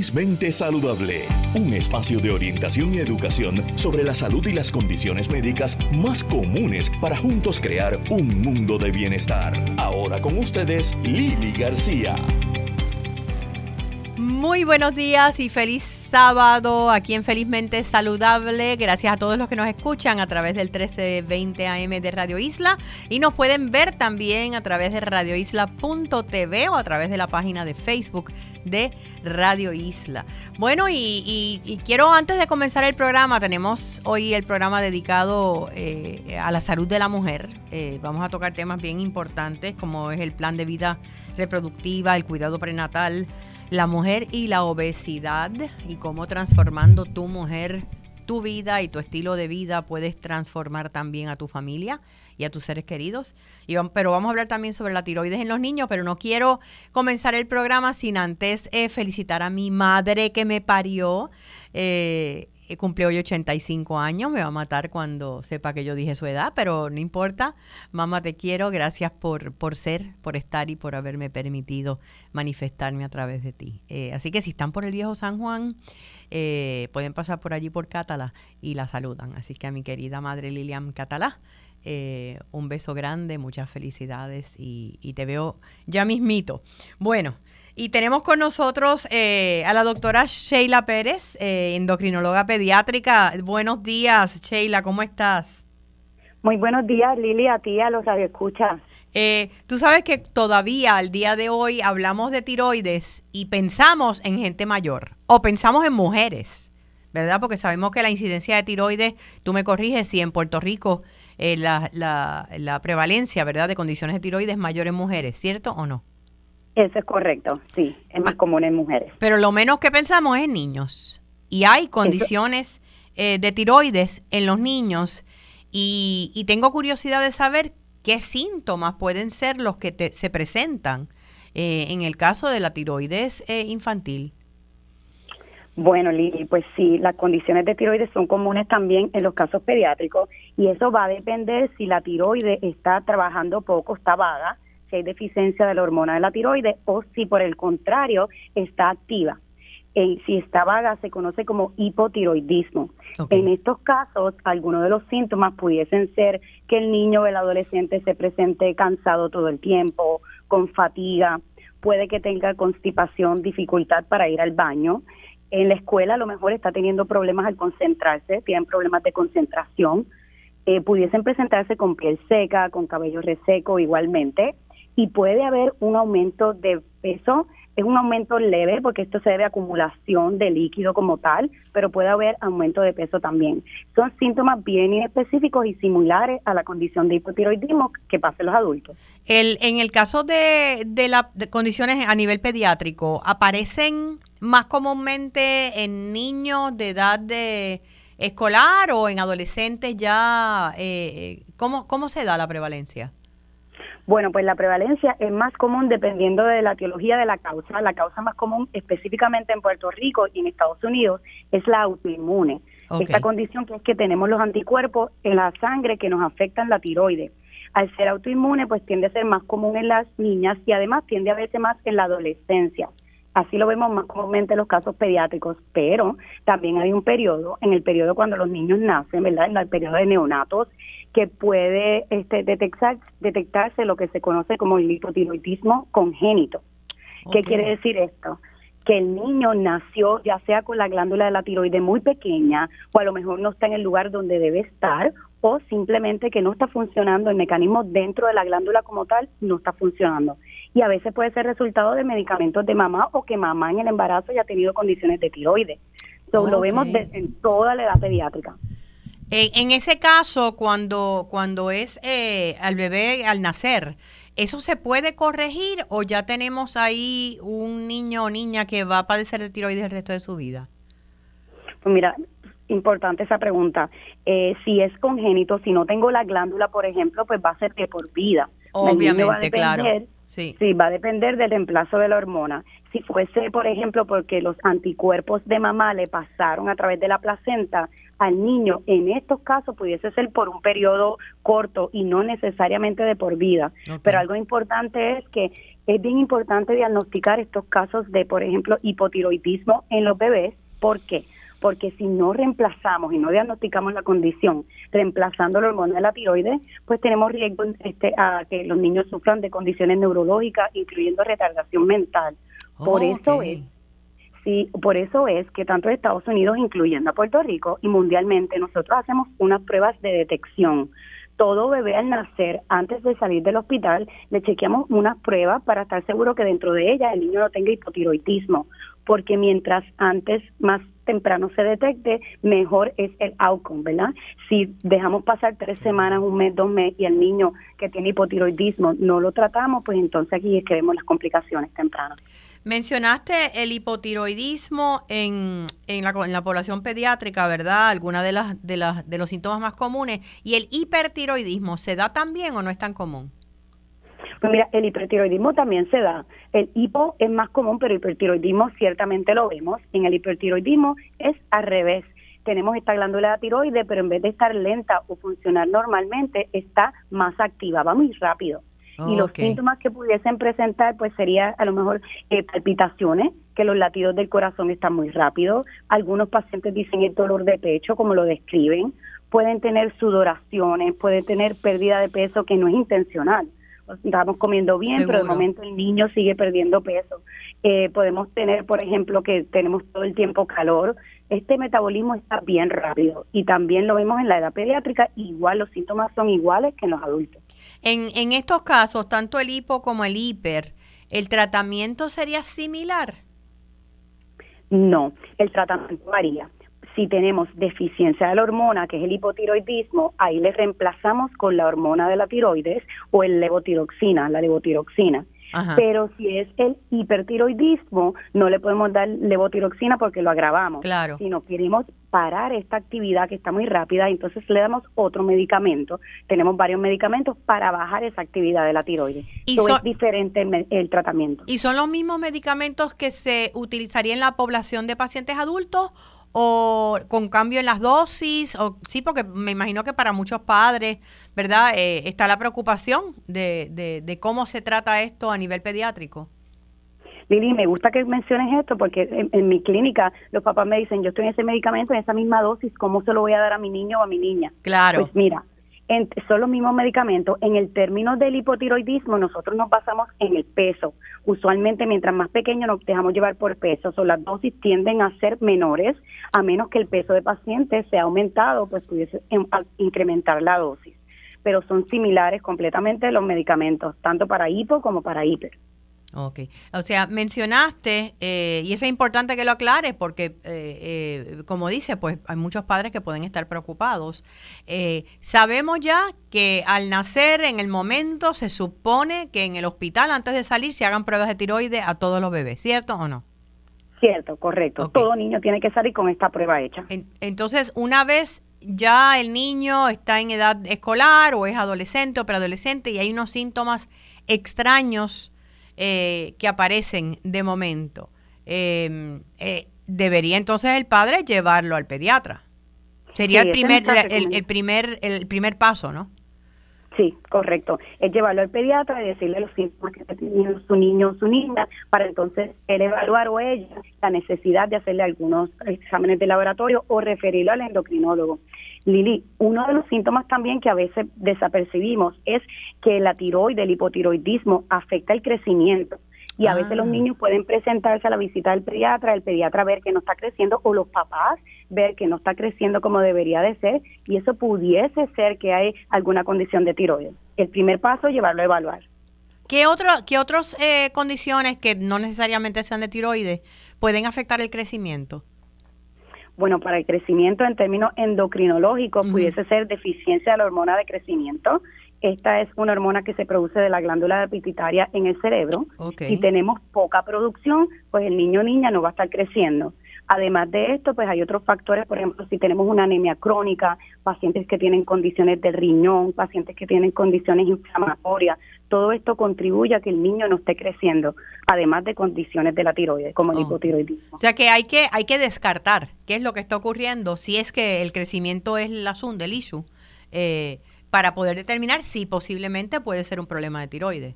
Felizmente Saludable, un espacio de orientación y educación sobre la salud y las condiciones médicas más comunes para juntos crear un mundo de bienestar. Ahora con ustedes, Lili García. Muy buenos días y feliz sábado aquí en Felizmente Saludable. Gracias a todos los que nos escuchan a través del 1320 AM de Radio Isla y nos pueden ver también a través de radioisla.tv o a través de la página de Facebook de Radio Isla. Bueno, y, quiero antes de comenzar el programa, tenemos hoy el programa dedicado eh, a la salud de la mujer. Eh, vamos a tocar temas bien importantes como es el plan de vida reproductiva, el cuidado prenatal la mujer y la obesidad y cómo transformando tu mujer, tu vida y tu estilo de vida puedes transformar también a tu familia y a tus seres queridos. Y, pero vamos a hablar también sobre la tiroides en los niños, pero no quiero comenzar el programa sin antes eh, felicitar a mi madre que me parió. Eh, cumple hoy 85 años, me va a matar cuando sepa que yo dije su edad, pero no importa. Mamá, te quiero, gracias por, por ser, por estar y por haberme permitido manifestarme a través de ti. Eh, así que si están por el viejo San Juan, eh, pueden pasar por allí por Catalá y la saludan. Así que a mi querida madre Lilian Catalá, un beso grande, muchas felicidades y te veo ya mismito. Bueno. Y tenemos con nosotros eh, a la doctora Sheila Pérez, eh, endocrinóloga pediátrica. Buenos días, Sheila, ¿cómo estás? Muy buenos días, Lili, a ti, a los radioescuchas. Eh, Tú sabes que todavía al día de hoy hablamos de tiroides y pensamos en gente mayor o pensamos en mujeres, ¿verdad? Porque sabemos que la incidencia de tiroides, tú me corriges, si en Puerto Rico eh, la, la, la prevalencia, ¿verdad?, de condiciones de tiroides es mayor en mujeres, ¿cierto o no? Eso es correcto, sí, es más común en mujeres. Pero lo menos que pensamos es en niños. Y hay condiciones eh, de tiroides en los niños y, y, tengo curiosidad de saber qué síntomas pueden ser los que te, se presentan eh, en el caso de la tiroides eh, infantil. Bueno, Lili, pues sí, las condiciones de tiroides son comunes también en los casos pediátricos y eso va a depender si la tiroides está trabajando poco, está vaga, si hay deficiencia de la hormona de la tiroides o si por el contrario está activa. Eh, si está vaga se conoce como hipotiroidismo. En estos casos, algunos de los síntomas pudiesen ser que el niño o el adolescente se presente cansado todo el tiempo, con fatiga, puede que tenga constipación, dificultad para ir al baño. En la escuela a lo mejor está teniendo problemas al concentrarse, tienen problemas de concentración, eh, pudiesen presentarse con piel seca, con cabello reseco igualmente y puede haber un aumento de peso. Es un aumento leve porque esto se debe a acumulación de líquido como tal, pero puede haber aumento de peso también. Son síntomas bien específicos y similares a la condición de hipotiroidismo que pasa en los adultos. El, en el caso de, de las condiciones a nivel pediátrico, ¿aparecen más comúnmente en niños de edad de escolar o en adolescentes ya? Eh, ¿cómo, ¿Cómo se da la prevalencia? Bueno, pues la prevalencia es más común dependiendo de la teología de la causa. La causa más común específicamente en Puerto Rico y en Estados Unidos es la autoinmune. Esta condición que es que tenemos los anticuerpos en la sangre que nos afectan la tiroides. Al ser autoinmune, pues tiende a ser más común en las niñas y además tiende a verse más en la adolescencia. Así lo vemos más comúnmente en los casos pediátricos, pero también hay un periodo, en el periodo cuando los niños nacen, ¿verdad? En el periodo de neonatos, que puede este, detectar, detectarse lo que se conoce como el hipotiroidismo congénito. ¿Qué quiere decir esto? Que el niño nació ya sea con la glándula de la tiroide muy pequeña o a lo mejor no está en el lugar donde debe estar o simplemente que no está funcionando el mecanismo dentro de la glándula como tal, no está funcionando. Y a veces puede ser resultado de medicamentos de mamá o que mamá en el embarazo ya ha tenido condiciones de tiroides. Lo vemos en toda la edad pediátrica. En, ese caso, cuando, cuando es eh, al bebé al nacer, ¿eso se puede corregir o ya tenemos ahí un niño o niña que va a padecer de tiroides el resto de su vida? Pues mira, importante esa pregunta. Eh, si es congénito, si no tengo la glándula, por ejemplo, pues va a ser que por vida. Obviamente, claro. Sí. sí, va a depender del reemplazo de la hormona. Si fuese, por ejemplo, porque los anticuerpos de mamá le pasaron a través de la placenta, al niño, en estos casos pudiese ser por un periodo corto y no necesariamente de por vida. Pero algo importante es que Es bien importante diagnosticar estos casos de, por ejemplo, hipotiroidismo en los bebés. ¿Por qué? Porque si no reemplazamos y no diagnosticamos la condición, reemplazando la hormona de la tiroides, pues tenemos riesgo este, a que los niños sufran de condiciones neurológicas, incluyendo retardación mental. Por eso es Sí, por eso es que tanto Estados Unidos, incluyendo a Puerto Rico y mundialmente, nosotros hacemos unas pruebas de detección. Todo bebé al nacer, antes de salir del hospital, le chequeamos unas pruebas para estar seguro que dentro de ellas el niño no tenga hipotiroidismo, porque mientras antes, más temprano se detecte, mejor es el outcome, ¿verdad? Si dejamos pasar tres semanas, un mes, dos meses y el niño que tiene hipotiroidismo no lo tratamos, pues entonces aquí es que vemos las complicaciones tempranas. Mencionaste el hipotiroidismo en, en, la, en la población pediátrica, ¿verdad? Alguna de las, de las de los síntomas más comunes. ¿Y el hipertiroidismo se da también o no es tan común? Pues mira, el hipertiroidismo también se da. El hipo es más común, pero el hipertiroidismo ciertamente lo vemos. En el hipertiroidismo es al revés. Tenemos esta glándula de tiroides, pero en vez de estar lenta o funcionar normalmente, está más activa, va muy rápido. Y los síntomas que pudiesen presentar, pues sería a lo mejor eh, palpitaciones, que los latidos del corazón están muy rápidos. Algunos pacientes dicen el dolor de pecho, como lo describen. Pueden tener sudoraciones, pueden tener pérdida de peso que no es intencional estamos comiendo bien, pero de momento el niño sigue perdiendo peso. Eh, podemos tener, por ejemplo, que tenemos todo el tiempo calor. Este metabolismo está bien rápido y también lo vemos en la edad pediátrica. Igual los síntomas son iguales que en los adultos. En, en estos casos, tanto el hipo como el hiper, ¿el tratamiento sería similar? No, el tratamiento varía si tenemos deficiencia de la hormona, que es el hipotiroidismo, ahí le reemplazamos con la hormona de la tiroides o el levotiroxina, la levotiroxina. Pero si es el hipertiroidismo, no le podemos dar levotiroxina porque lo agravamos. Claro. Si no queremos parar esta actividad que está muy rápida, entonces le damos otro medicamento. Tenemos varios medicamentos para bajar esa actividad de la tiroides. Y es diferente el, tratamiento. ¿Y son los mismos medicamentos que se utilizarían en la población de pacientes adultos o con cambio en las dosis, o sí, porque me imagino que para muchos padres, ¿verdad? Eh, está la preocupación de, de, cómo se trata esto a nivel pediátrico. Lili, me gusta que menciones esto porque en, mi clínica los papás me dicen, yo estoy en ese medicamento, en esa misma dosis, ¿cómo se lo voy a dar a mi niño o a mi niña? Claro. Pues mira, son los mismos medicamentos. En el término del hipotiroidismo, nosotros nos basamos en el peso. Usualmente, mientras más pequeño nos dejamos llevar por peso, o las dosis tienden a ser menores, a menos que el peso de paciente sea aumentado, pues pudiese incrementar la dosis. Pero son similares completamente los medicamentos, tanto para hipo como para hiper. Ok, o sea, mencionaste, eh, y eso es importante que lo aclares porque, eh, eh, como dice, pues hay muchos padres que pueden estar preocupados. sabemos ya que al nacer, en el momento, se supone que en el hospital, antes de salir, se hagan pruebas de tiroides a todos los bebés, ¿cierto o no? Cierto, correcto. Todo niño tiene que salir con esta prueba hecha. entonces, una vez ya el niño está en edad escolar o es adolescente o preadolescente y hay unos síntomas extraños, eh, que aparecen de momento, em, eh, debería entonces el padre llevarlo al pediatra. Sería el primer, el, primer, el primer paso, ¿no? Sí, correcto. Es llevarlo al pediatra y decirle los síntomas que tiene su niño o su niña para entonces él evaluar o ella la necesidad de hacerle algunos exámenes de laboratorio o referirlo al endocrinólogo. Lili, uno de los síntomas también que a veces desapercibimos es que la tiroide, el hipotiroidismo, afecta el crecimiento. Y a veces los ah. niños pueden presentarse a la visita del pediatra, el pediatra ver que no está creciendo o los papás ver que no está creciendo como debería de ser y eso pudiese ser que hay alguna condición de tiroides. El primer paso es llevarlo a evaluar. ¿Qué, otro, qué otras eh, condiciones que no necesariamente sean de tiroides pueden afectar el crecimiento? Bueno, para el crecimiento en términos endocrinológicos pudiese ser deficiencia de la hormona de crecimiento. Esta es una hormona que se produce de la glándula pituitaria en el cerebro. Si tenemos poca producción, pues el niño o niña no va a estar creciendo. Además de esto, pues hay otros factores, por ejemplo, si tenemos una anemia crónica, pacientes que tienen condiciones del riñón, pacientes que tienen condiciones inflamatorias, todo esto contribuye a que el niño no esté creciendo, además de condiciones de la tiroides, como el hipotiroidismo. O sea que hay que hay que descartar qué es lo que está ocurriendo, si es que el crecimiento es el asunto, el issue, eh, para poder determinar si posiblemente puede ser un problema de tiroides.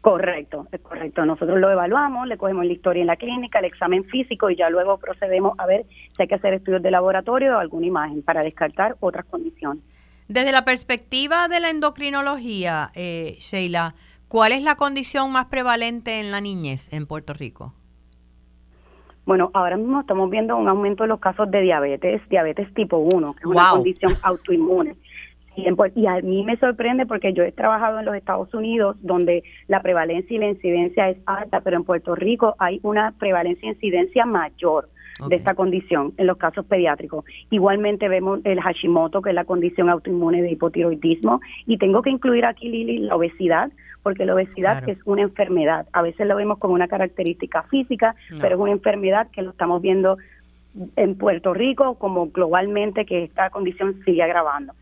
Correcto, es correcto. Nosotros lo evaluamos, le cogemos la historia en la clínica, el examen físico y ya luego procedemos a ver si hay que hacer estudios de laboratorio o alguna imagen para descartar otras condiciones. Desde la perspectiva de la endocrinología, eh, Sheila, ¿cuál es la condición más prevalente en la niñez en Puerto Rico? Bueno, ahora mismo estamos viendo un aumento de los casos de diabetes, diabetes tipo 1, que es una condición autoinmune. Y a mí me sorprende porque yo he trabajado en los Estados Unidos donde la prevalencia y la incidencia es alta, pero en Puerto Rico hay una prevalencia e incidencia mayor de esta condición en los casos pediátricos. Igualmente vemos el Hashimoto, que es la condición autoinmune de hipotiroidismo, y tengo que incluir aquí, Lili, la obesidad, porque la obesidad es una enfermedad. A veces lo vemos como una característica física, pero es una enfermedad que lo estamos viendo en Puerto Rico como globalmente que esta condición sigue agravando.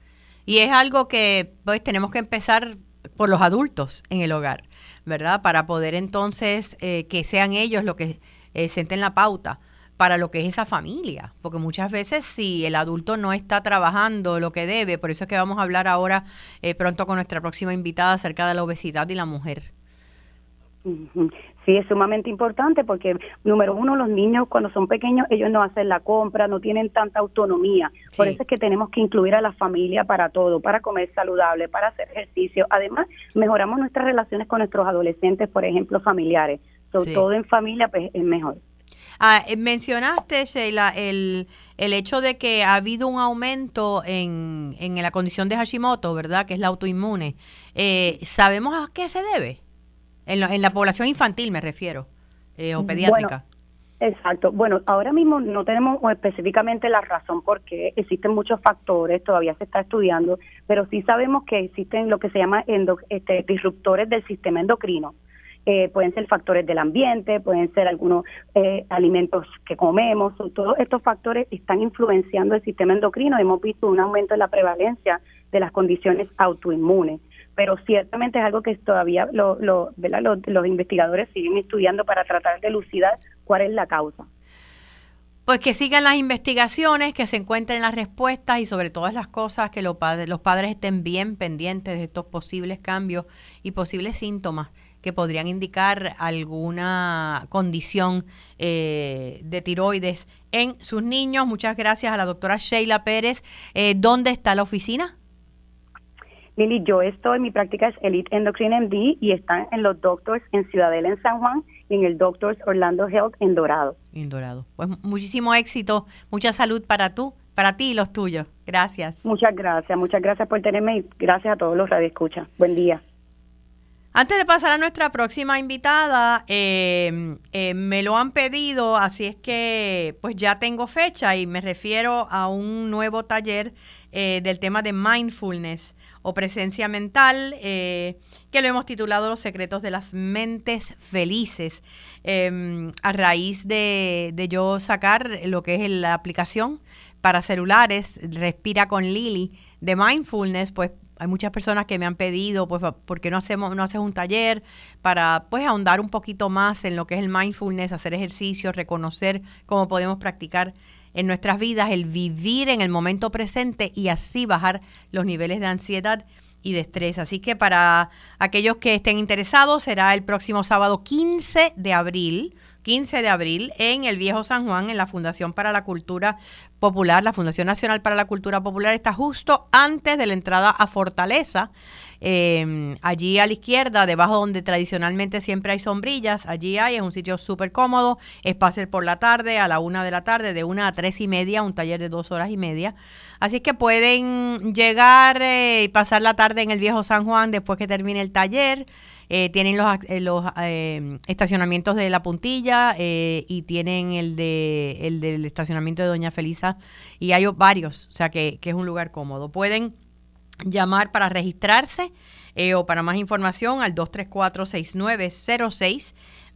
Y es algo que pues tenemos que empezar por los adultos en el hogar, ¿verdad? Para poder entonces eh, que sean ellos los que eh, senten la pauta para lo que es esa familia, porque muchas veces si el adulto no está trabajando lo que debe, por eso es que vamos a hablar ahora eh, pronto con nuestra próxima invitada acerca de la obesidad y la mujer. Sí, es sumamente importante porque, número uno, los niños cuando son pequeños, ellos no hacen la compra, no tienen tanta autonomía. Por eso es que tenemos que incluir a la familia para todo, para comer saludable, para hacer ejercicio. Además, mejoramos nuestras relaciones con nuestros adolescentes, por ejemplo, familiares. Sobre todo en familia, pues es mejor. Ah, eh, mencionaste, Sheila, el, el hecho de que ha habido un aumento en, en la condición de Hashimoto, ¿verdad? Que es la autoinmune. Eh, ¿Sabemos a qué se debe? En, la población infantil me refiero, eh, o pediátrica. exacto. Bueno, ahora mismo no tenemos específicamente la razón porque existen muchos factores, todavía se está estudiando, pero sí sabemos que existen lo que se llama este, disruptores del sistema endocrino. Eh, pueden ser factores del ambiente, pueden ser algunos eh, alimentos que comemos, todos estos factores están influenciando el sistema endocrino. Hemos visto un aumento en la prevalencia de las condiciones autoinmunes pero ciertamente es algo que todavía lo, lo, los, los investigadores siguen estudiando para tratar de elucidar cuál es la causa. Pues que sigan las investigaciones, que se encuentren las respuestas y sobre todas las cosas que los padres, los padres estén bien pendientes de estos posibles cambios y posibles síntomas que podrían indicar alguna condición eh, de tiroides en sus niños. Muchas gracias a la doctora Sheila Pérez. Eh, ¿Dónde está la oficina? Lili, yo estoy, mi práctica es Elite Endocrine MD y están en los Doctors en Ciudadela en San Juan y en el Doctors Orlando Health en Dorado. En Dorado. Pues muchísimo éxito, mucha salud para tú, para ti y los tuyos. Gracias. Muchas gracias, muchas gracias por tenerme y gracias a todos los radioescuchas. Buen día. Antes de pasar a nuestra próxima invitada, eh, eh, me lo han pedido, así es que pues ya tengo fecha y me refiero a un nuevo taller eh, del tema de mindfulness o presencia mental, eh, que lo hemos titulado Los secretos de las mentes felices, em, a raíz de, yo sacar lo que es la aplicación para celulares, Respira con Lili, de mindfulness, pues hay muchas personas que me han pedido, pues, ¿por qué no hacemos, no haces un taller para, pues, ahondar un poquito más en lo que es el mindfulness, hacer ejercicios, reconocer cómo podemos practicar en nuestras vidas el vivir en el momento presente y así bajar los niveles de ansiedad y de estrés. Así que para aquellos que estén interesados, será el próximo sábado 15 de abril. 15 de abril en el Viejo San Juan, en la Fundación para la Cultura Popular. La Fundación Nacional para la Cultura Popular está justo antes de la entrada a Fortaleza. Em, allí a la izquierda, debajo donde tradicionalmente siempre hay sombrillas, allí hay, es un sitio súper cómodo, es para por la tarde, a la una de la tarde, de una a tres y media, un taller de dos horas y media. Así que pueden llegar eh, y pasar la tarde en el viejo San Juan después que termine el taller. Eh, tienen los, eh, los estacionamientos de la puntilla y tienen el de el del estacionamiento de Doña Felisa y hay varios, o sea que, que es un lugar cómodo. Pueden llamar para registrarse eh, o para más información al 234-6906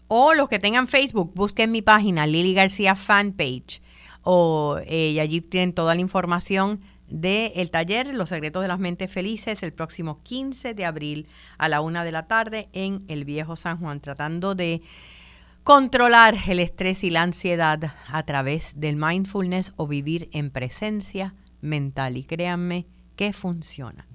o los que tengan Facebook, busquen mi página Lili García Fanpage o eh, allí tienen toda la información del taller Los secretos de las mentes felices el próximo 15 de abril a la una de la tarde en el Viejo San Juan, tratando de controlar el estrés y la ansiedad a través del mindfulness o vivir en presencia mental. Y créanme, que funciona.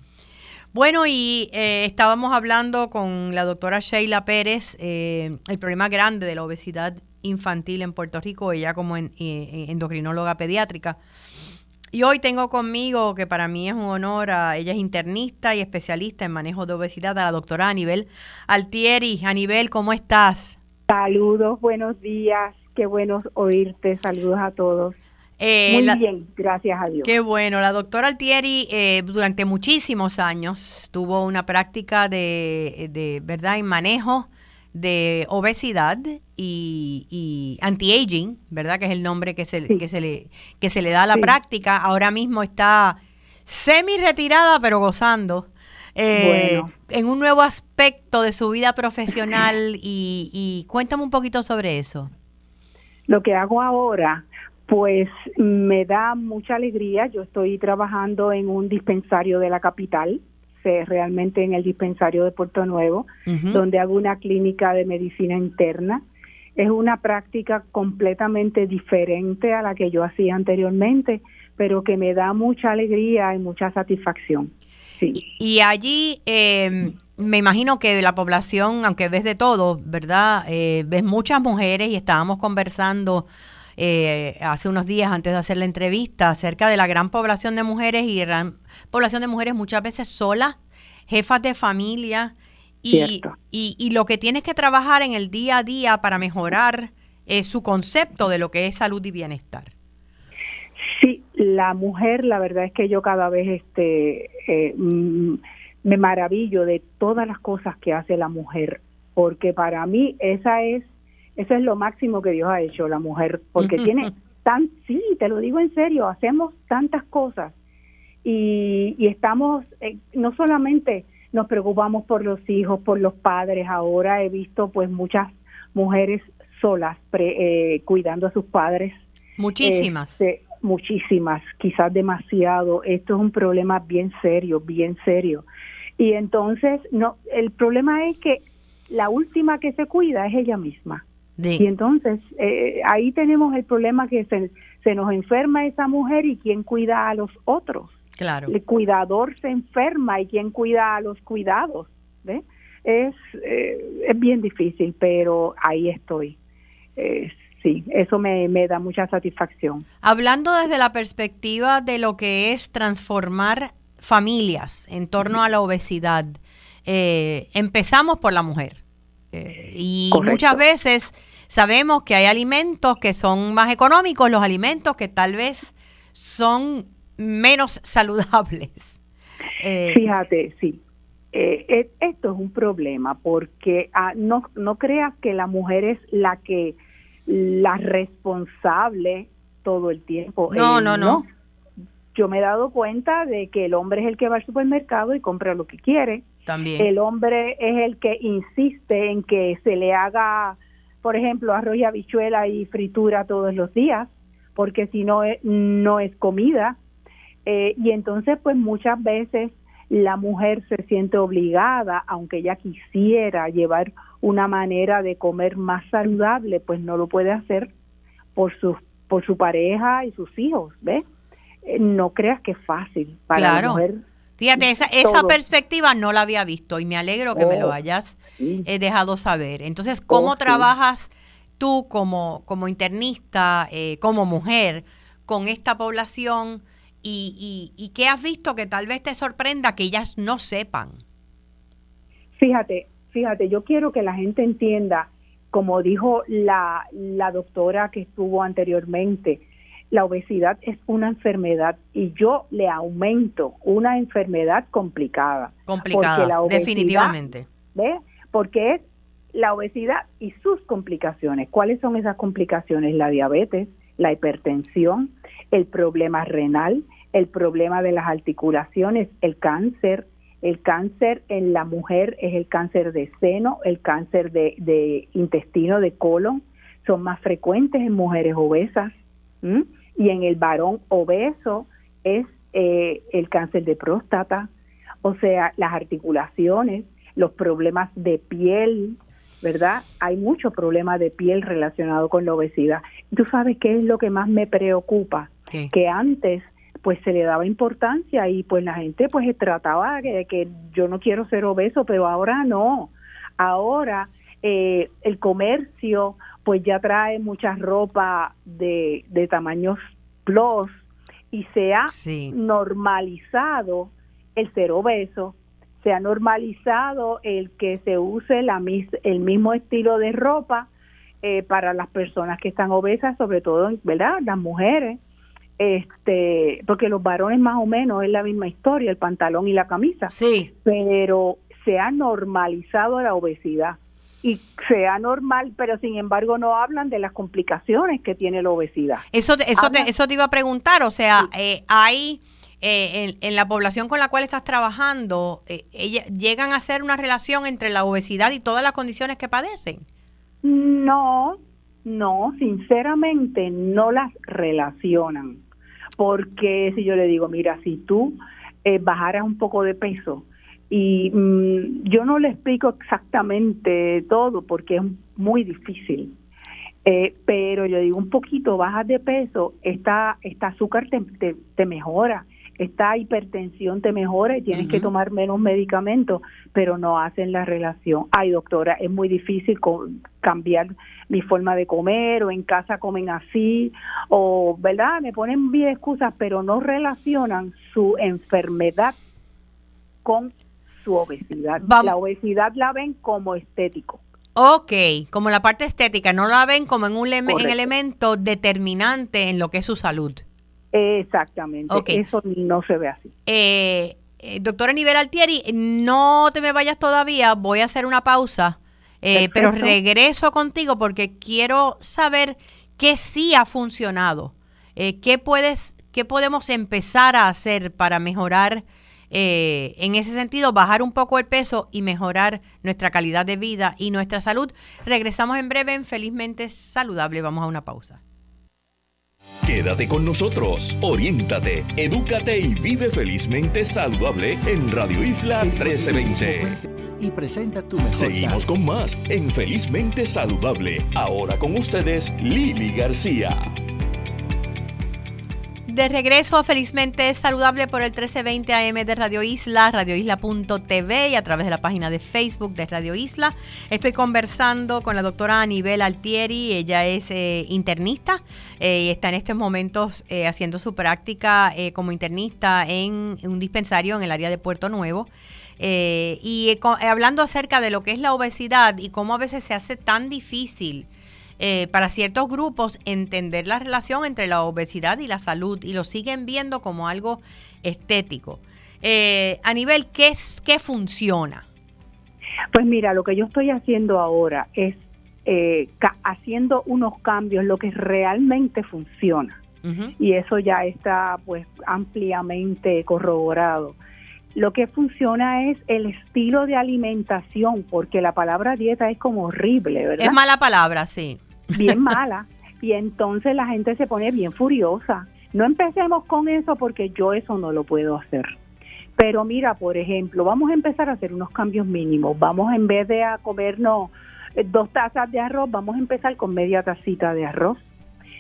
Bueno, y eh, estábamos hablando con la doctora Sheila Pérez, eh, el problema grande de la obesidad infantil en Puerto Rico, ella como en, endocrinóloga pediátrica. Y hoy tengo conmigo, que para mí es un honor, a, ella es internista y especialista en manejo de obesidad, a la doctora Anibel Altieri. Anibel, ¿cómo estás? Saludos, buenos días, qué bueno oírte, saludos a todos. Eh, Muy bien, gracias a Dios. Qué bueno. La doctora Altieri eh, durante muchísimos años tuvo una práctica de, de ¿verdad?, en manejo de obesidad y, anti-aging, ¿verdad? Que es el nombre que se, que se, le, que se le da a la práctica. Ahora mismo está semi-retirada, pero gozando. Eh, en un nuevo aspecto de su vida profesional y, y cuéntame un poquito sobre eso. Lo que hago ahora, pues me da mucha alegría. Yo estoy trabajando en un dispensario de la capital, realmente en el dispensario de Puerto Nuevo, donde hago una clínica de medicina interna. Es una práctica completamente diferente a la que yo hacía anteriormente, pero que me da mucha alegría y mucha satisfacción. Sí. Y allí em, me imagino que la población, aunque ves de todo, ¿verdad? Eh, ves muchas mujeres y estábamos conversando eh, hace unos días antes de hacer la entrevista acerca de la gran población de mujeres y gran población de mujeres muchas veces solas, jefas de familia y, y, lo que tienes que trabajar en el día a día para mejorar eh, su concepto de lo que es salud y bienestar. Sí, la mujer, la verdad es que yo cada vez este, eh, mm, me maravillo de todas las cosas que hace la mujer, porque para mí esa es eso es lo máximo que Dios ha hecho, la mujer, porque tiene tan, sí, te lo digo en serio, hacemos tantas cosas y, estamos, eh, no solamente nos preocupamos por los hijos, por los padres, ahora he visto pues muchas mujeres solas eh, cuidando a sus padres. Muchísimas. Este, muchísimas, quizás demasiado. Esto es un problema bien serio, bien serio. Y entonces, no, el problema es que la última que se cuida es ella misma. Y entonces eh, ahí tenemos el problema que se, se nos enferma esa mujer y quién cuida a los otros. Claro. El cuidador se enferma y quién cuida a los cuidados. ¿ve? Es, eh, es bien difícil, pero ahí estoy. Eh, sí, eso me, me da mucha satisfacción. Hablando desde la perspectiva de lo que es transformar familias en torno a la obesidad, empezamos por la mujer. Y muchas veces Sabemos que hay alimentos que son más económicos, los alimentos que tal vez son menos saludables. Eh, Fíjate, sí. Eh, esto es un problema porque ah, no, no creas que la mujer es la que la responsable todo el tiempo. No, eh, no, no, Yo me he dado cuenta de que el hombre es el que va al supermercado y compra lo que quiere. También. El hombre es el que insiste en que se le haga por ejemplo, arroz y habichuela y fritura todos los días, porque si no es, no es comida. Eh, y entonces, pues muchas veces la mujer se siente obligada, aunque ella quisiera llevar una manera de comer más saludable, pues no lo puede hacer por su, por su pareja y sus hijos, ¿ves? Eh, no creas que es fácil para la mujer Fíjate, esa, esa perspectiva no la había visto y me alegro que me lo oh, hayas eh, dejado saber. Entonces, ¿cómo oh, trabajas tú como, como internista, eh, como mujer, con esta población y, y, qué has visto que tal vez te sorprenda que ellas no sepan? Fíjate, fíjate, yo quiero que la gente entienda, como dijo la, la doctora que estuvo anteriormente, la obesidad es una enfermedad y yo le aumento una enfermedad complicada. Complicada, definitivamente. ¿ve? Porque es la obesidad y sus complicaciones. ¿Cuáles son esas complicaciones? La diabetes, la hipertensión, el problema renal, el problema de las articulaciones, el cáncer. El cáncer en la mujer es el cáncer de seno, el cáncer de, intestino, de colon, son más frecuentes en mujeres obesas y en el varón obeso es eh, el cáncer de próstata, o sea, las articulaciones, los problemas de piel, ¿verdad? Hay muchos problemas de piel relacionados con la obesidad. ¿Tú sabes qué es lo que más me preocupa? Que antes pues se le daba importancia y pues la gente pues trataba de que yo no quiero ser obeso, pero ahora no. Ahora eh, el comercio pues ya trae mucha ropa de, de tamaños plus y se ha normalizado el ser obeso, se ha normalizado el que se use la, el mismo estilo de ropa eh, para las personas que están obesas, sobre todo, ¿verdad? Las mujeres, este, porque los varones más o menos es la misma historia, el pantalón y la camisa. Sí. Pero se ha normalizado la obesidad y sea normal, pero sin embargo no hablan de las complicaciones que tiene la obesidad. Eso, eso, te, eso te iba a preguntar, o sea, eh, hay eh, en, la población con la cual estás trabajando, eh, ¿llegan a hacer una relación entre la obesidad y todas las condiciones que padecen? No, no, sinceramente no las relacionan, porque si yo le digo, mira, si tú eh, bajaras un poco de peso, y mm, yo no le explico exactamente todo porque es muy difícil. Eh, pero yo digo, un poquito bajas de peso, esta, esta azúcar te, te, mejora, esta hipertensión te mejora y tienes que tomar menos medicamentos, pero no hacen la relación. Ay, doctora, es muy difícil cambiar mi forma de comer o en casa comen así, o, ¿verdad? Me ponen bien excusas, pero no relacionan su enfermedad con su obesidad. La obesidad la ven como estético. Ok, como la parte estética, no la ven como en un elemento determinante en lo que es su salud. Exactamente, eso no se ve así. Eh, eh, doctora Nivel Altieri, no te me vayas todavía, voy a hacer una pausa, eh, pero regreso contigo porque quiero saber qué sí ha funcionado, eh, qué puedes, qué podemos empezar a hacer para mejorar eh, en ese sentido, bajar un poco el peso y mejorar nuestra calidad de vida y nuestra salud. Regresamos en breve en Felizmente Saludable. Vamos a una pausa. Quédate con nosotros, oriéntate, edúcate y vive felizmente saludable en Radio Isla 1320. Y presenta tu Seguimos con más en Felizmente Saludable. Ahora con ustedes, Lili García de regreso a Felizmente Saludable por el 1320 AM de Radio Isla, radioisla.tv y a través de la página de Facebook de Radio Isla. Estoy conversando con la doctora Anibel Altieri, ella es eh, internista eh, y está en estos momentos eh, haciendo su práctica como internista en un dispensario en el área de Puerto Nuevo. y hablando acerca de lo que es la obesidad y cómo a veces se hace tan difícil eh, para ciertos grupos entender la relación entre la obesidad y la salud y lo siguen viendo como algo estético. Eh, a nivel, ¿qué, es, ¿qué funciona? Pues mira, lo que yo estoy haciendo ahora es eh, haciendo unos cambios, lo que realmente funciona. Y eso ya está pues ampliamente corroborado. Lo que funciona es el estilo de alimentación, porque la palabra dieta es como horrible, ¿verdad? Es mala palabra, sí bien mala y entonces la gente se pone bien furiosa. No empecemos con eso porque yo eso no lo puedo hacer. Pero mira, por ejemplo, vamos a empezar a hacer unos cambios mínimos. Vamos en vez de a comernos eh, dos tazas de arroz, vamos a empezar con media tacita de arroz.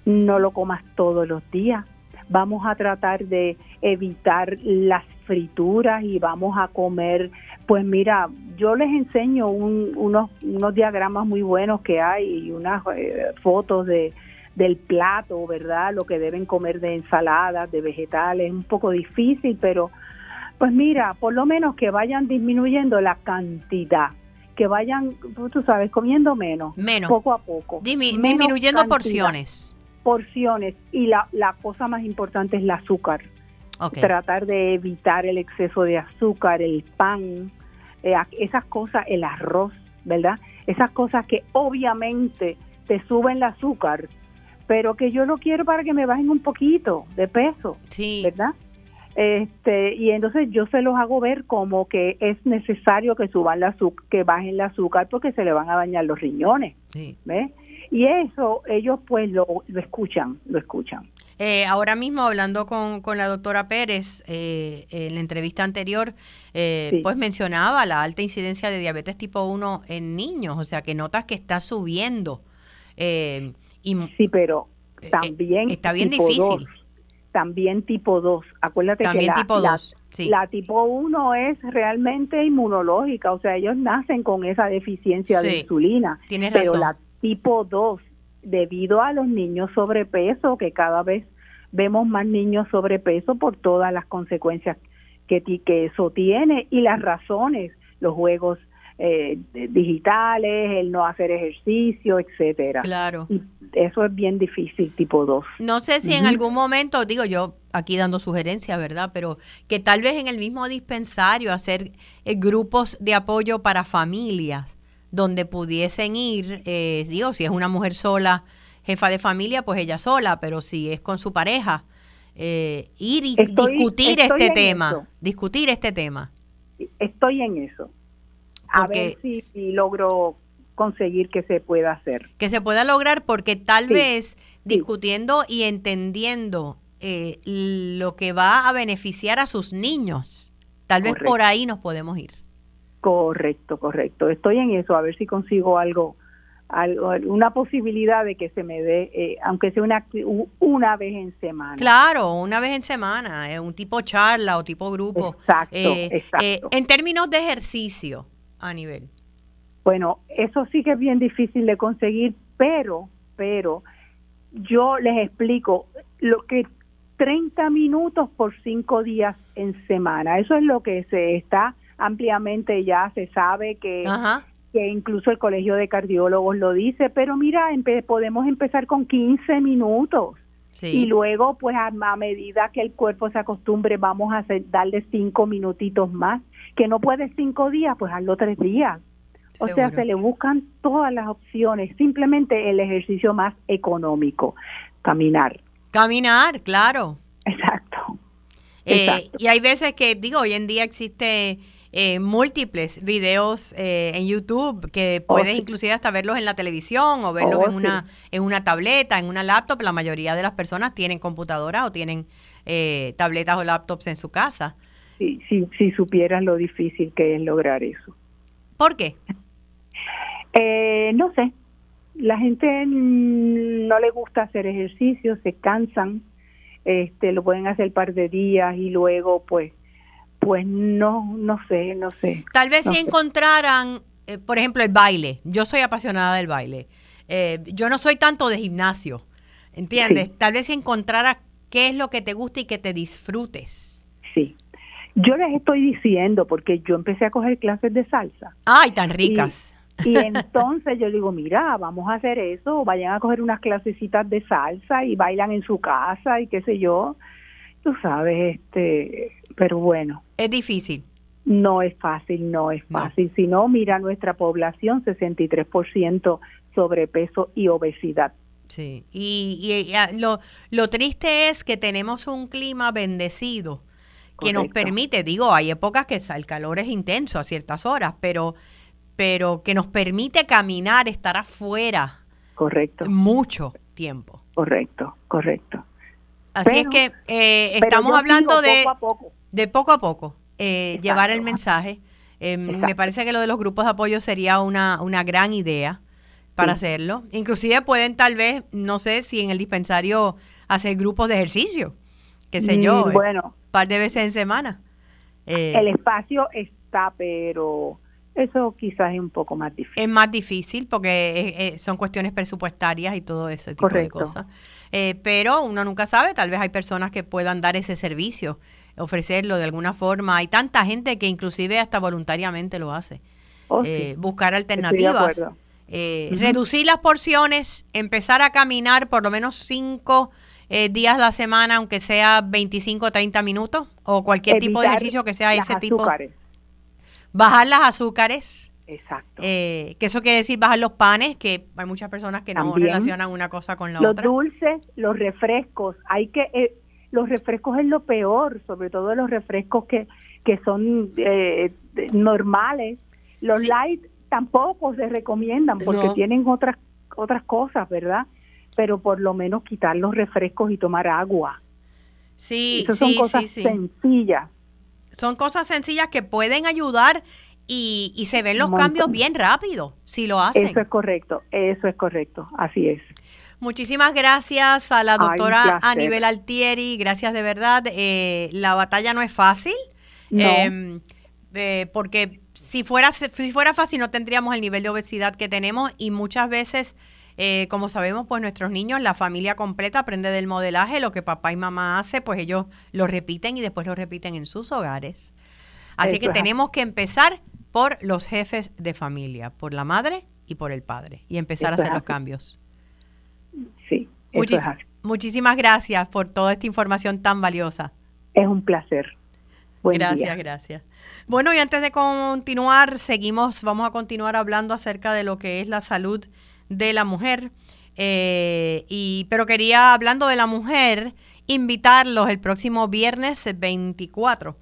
No lo comas todos los días. Vamos a tratar de evitar las frituras y vamos a comer pues mira, yo les enseño unos, unos diagramas muy buenos que hay y unas eh, fotos de, del plato, ¿verdad? Lo que deben comer de ensaladas, de vegetales, un poco difícil, pero pues mira, por lo menos que vayan disminuyendo la cantidad, que vayan, tú sabes, comiendo menos, menos. poco a poco. disminuyendo porciones. Porciones. Y la, la cosa más importante es el azúcar. Tratar de evitar el exceso de azúcar, el pan, eh, esas cosas, el arroz, ¿verdad? Esas cosas que obviamente te suben el azúcar, pero que yo lo quiero para que me bajen un poquito de peso, sí. ¿verdad? Este, y entonces yo se los hago ver como que es necesario que suban la que bajen el azúcar porque se le van a dañar los riñones, sí. ¿ves? Y eso ellos pues lo, lo escuchan, lo escuchan. Eh, ahora mismo hablando con, con la doctora Pérez, eh, en la entrevista anterior, eh, pues mencionaba la alta incidencia de diabetes tipo 1 en niños, o sea que notas que está subiendo. y, sí, pero también está bien difícil. también tipo 2. Acuérdate que la tipo, la, tipo 1 es realmente inmunológica, o sea, ellos nacen con esa deficiencia de insulina. pero la tipo 2, debido a los niños sobrepeso, que cada vez vemos más niños sobrepeso por todas las consecuencias que, que eso tiene y las razones, los juegos eh, digitales, el no hacer ejercicio, etcétera. Claro. Y eso es bien difícil, tipo 2. No sé si en algún momento, digo yo aquí dando sugerencias, ¿verdad? Pero que tal vez en el mismo dispensario hacer eh, grupos de apoyo para familias donde pudiesen ir, eh, digo, si es una mujer sola, jefa de familia, pues ella sola, pero si es con su pareja, ir y discutir este tema, discutir este tema. Estoy en eso a ver si, logro conseguir que se pueda hacer. Que se pueda lograr porque tal vez discutiendo y entendiendo eh, lo que va a beneficiar a sus niños, tal vez por ahí nos podemos ir. Correcto, correcto. Estoy en eso, a ver si consigo algo, algo una posibilidad de que se me dé, eh, aunque sea una, una vez en semana. Claro, una vez en semana, eh, un tipo charla o tipo grupo. Exacto, exacto. en términos de ejercicio, a nivel? Bueno, eso sí que es bien difícil de conseguir, pero, pero yo les explico lo que 30 minutos por 5 días en semana, eso es lo que se está ampliamente ya se sabe que que incluso el Colegio de Cardiólogos lo dice, pero mira, podemos empezar con 15 minutos. Y luego, pues a, medida que el cuerpo se acostumbre, vamos a darle cinco minutitos más que no puede cinco días, pues hazlo tres días. O sea, se le buscan todas las opciones, simplemente el ejercicio más económico, caminar. Caminar, claro. Exacto. Eh, y hay veces que, digo, hoy en día existe eh, múltiples videos eh, en YouTube que oh, puedes inclusive hasta verlos en la televisión o verlos oh, en, una, en una tableta, en una laptop. La mayoría de las personas tienen computadoras o tienen tabletas o laptops en su casa si, si, si supieras lo difícil que es lograr eso. ¿Por qué? Eh, no sé, la gente no le gusta hacer ejercicio, se cansan, este, lo pueden hacer un par de días y luego pues, pues no, no sé, no sé. Tal vez si encontraran, eh, por ejemplo, el baile. Yo soy apasionada del baile. Eh, yo no soy tanto de gimnasio, ¿entiendes? Tal vez si encontrara qué es lo que te gusta y que te disfrutes. Sí. Yo les estoy diciendo, porque yo empecé a coger clases de salsa. ¡Ay, tan ricas! Y, entonces yo digo, mira, vamos a hacer eso, vayan a coger unas clasecitas de salsa y bailan en su casa y qué sé yo. Tú sabes, este, pero bueno. Es difícil. No es fácil, no es fácil. Si no, mira nuestra población, 63% sobrepeso y obesidad. Sí, y, y, ah, lo, lo triste es que tenemos un clima bendecido que nos permite, digo, hay épocas que el calor es intenso a ciertas horas, pero, pero que nos permite caminar, estar afuera. Correcto. Mucho tiempo. Correcto, correcto. Así es que eh, estamos hablando de poco a poco, de poco, a poco eh, llevar el mensaje. Em, me parece que lo de los grupos de apoyo sería una, una gran idea para hacerlo. Inclusive pueden tal vez, no sé si en el dispensario hacer grupos de ejercicio, qué sé yo. Mm, bueno, par de veces en semana. Eh, el espacio está, pero eso quizás es un poco más difícil. Es más difícil porque son cuestiones presupuestarias y todo ese tipo de cosas. Eh, pero uno nunca sabe, tal vez hay personas que puedan dar ese servicio, ofrecerlo de alguna forma. Hay tanta gente que inclusive hasta voluntariamente lo hace. Oh, eh, buscar alternativas. Reducir las porciones, empezar a caminar por lo menos cinco eh, días a la semana, aunque sea 25 o 30 minutos, o cualquier tipo de ejercicio que sea ese azúcares. tipo. Bajar las azúcares. Exacto. Eh, que eso quiere decir bajar los panes, que hay muchas personas que no relacionan una cosa con la otra. Los dulces, los refrescos, hay que, eh, los refrescos es lo peor, sobre todo los refrescos que, que son normales. Los light tampoco se recomiendan porque tienen otras otras cosas, ¿verdad? pero por lo menos quitar los refrescos y tomar agua. Sí, Esas son cosas sencillas. Son cosas sencillas que pueden ayudar y, y se ven los cambios bien rápido si lo hacen. Eso es correcto, eso es correcto, así es. Muchísimas gracias a la doctora Anibel Altieri, gracias de verdad. Eh, la batalla no es fácil, em, eh, porque si fuera, si fuera fácil no tendríamos el nivel de obesidad que tenemos y muchas veces, eh, como sabemos, pues nuestros niños, la familia completa aprende del modelaje, lo que papá y mamá hace, pues ellos lo repiten y después lo repiten en sus hogares. Así que tenemos que empezar por los jefes de familia, por la madre y por el padre, y empezar a hacer los cambios. Sí. Muchísimas gracias por toda esta información tan valiosa. Es un placer. gracias, gracias. Bueno, y antes de continuar, seguimos, vamos a continuar hablando acerca de lo que es la salud de la mujer. Eh, y, pero quería, hablando de la mujer, invitarlos el próximo viernes 24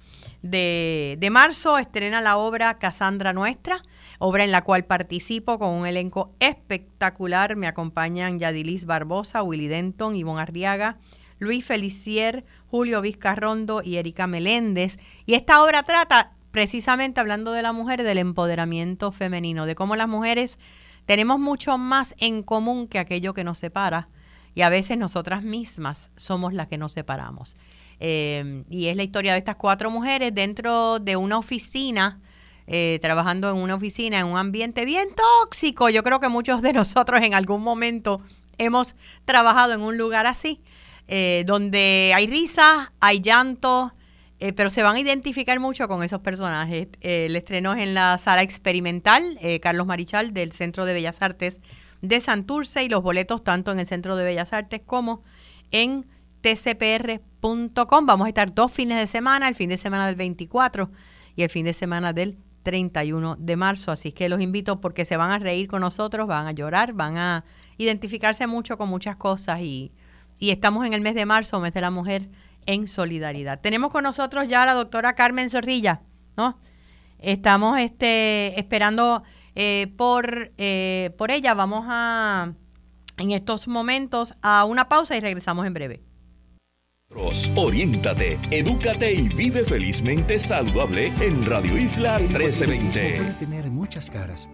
de, de marzo, estrena la obra Casandra Nuestra obra en la cual participo con un elenco espectacular. Me acompañan Yadilis Barbosa, Willy Denton, Ivonne Arriaga, Luis Felicier, Julio Vizcarrondo y Erika Meléndez. Y esta obra trata precisamente, hablando de la mujer, del empoderamiento femenino, de cómo las mujeres tenemos mucho más en común que aquello que nos separa. Y a veces nosotras mismas somos las que nos separamos. Eh, y es la historia de estas cuatro mujeres dentro de una oficina eh, trabajando en una oficina, en un ambiente bien tóxico. Yo creo que muchos de nosotros en algún momento hemos trabajado en un lugar así, eh, donde hay risas, hay llanto, eh, pero se van a identificar mucho con esos personajes. el estreno es en la sala experimental, Carlos Marichal, del Centro de Bellas Artes de Santurce, y los boletos tanto en el Centro de Bellas Artes como en tcpr.com. Vamos a estar dos fines de semana, el fin de semana del 24 y el fin de semana del 31 de marzo. Así que los invito porque se van a reír con nosotros, van a llorar, van a identificarse mucho con muchas cosas y, estamos en el mes de marzo, mes de la mujer en solidaridad. Tenemos con nosotros ya a la doctora Carmen Zorrilla, ¿no? Estamos este, esperando eh, por, eh, por ella. Vamos a, en estos momentos, a una pausa y regresamos en breve. Oriéntate, edúcate y vive felizmente saludable en Radio Isla 1320. Puede tener muchas caras.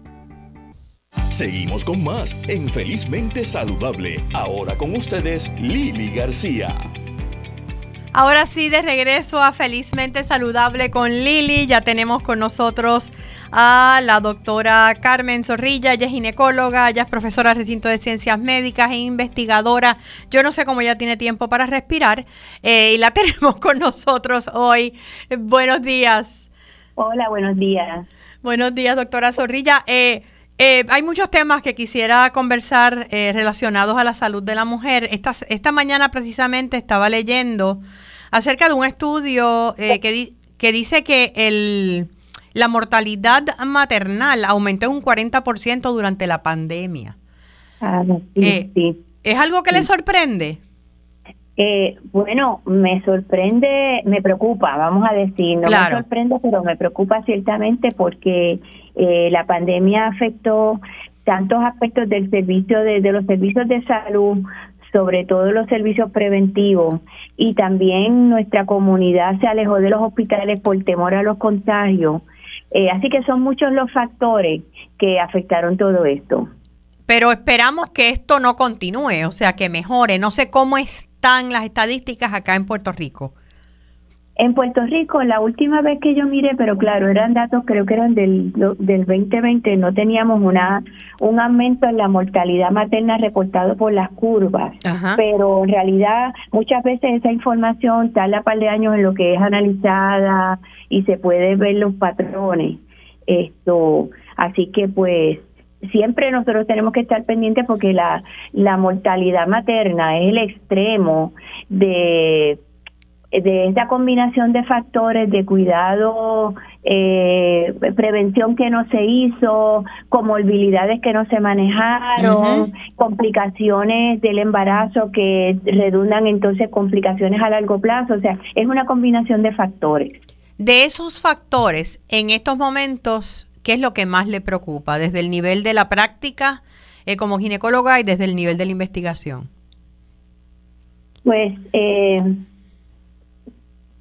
Seguimos con más en Felizmente Saludable. Ahora con ustedes, Lili García. Ahora sí, de regreso a Felizmente Saludable con Lili. Ya tenemos con nosotros a la doctora Carmen Zorrilla. Ella es ginecóloga, ella es profesora de recinto de ciencias médicas e investigadora. Yo no sé cómo ella tiene tiempo para respirar. Eh, y la tenemos con nosotros hoy. buenos días. Hola, buenos días. Buenos días, doctora Zorrilla. Eh, eh, hay muchos temas que quisiera conversar relacionados a la salud de la mujer. Esta, esta mañana precisamente estaba leyendo acerca de un estudio eh, que, que dice que el, la mortalidad maternal aumentó un 40% durante la pandemia. Ah, sí, eh, ¿Es algo que le sorprende? Eh, bueno, me sorprende, me preocupa, vamos a decir, no me sorprende, pero me preocupa ciertamente porque la pandemia afectó tantos aspectos del servicio de, de, los servicios de salud, sobre todo los servicios preventivos y también nuestra comunidad se alejó de los hospitales por temor a los contagios. Eh, así que son muchos los factores que afectaron todo esto. Pero esperamos que esto no continúe, o sea, que mejore. No sé cómo están las estadísticas acá en Puerto Rico. En Puerto Rico, la última vez que yo miré, pero claro, eran datos, creo que eran del, del 2020, no teníamos una un aumento en la mortalidad materna reportado por las curvas, pero en realidad muchas veces esa información tarda un par de años en lo que es analizada y se puede ver los patrones. Esto, así que pues siempre nosotros tenemos que estar pendientes porque la, la mortalidad materna es el extremo de de esta combinación de factores de cuidado, eh, prevención que no se hizo, comorbilidades que no se manejaron, complicaciones del embarazo que redundan entonces complicaciones a largo plazo, o sea, es una combinación de factores. De esos factores, en estos momentos, ¿qué es lo que más le preocupa desde el nivel de la práctica eh, como ginecóloga y desde el nivel de la investigación? Pues eh,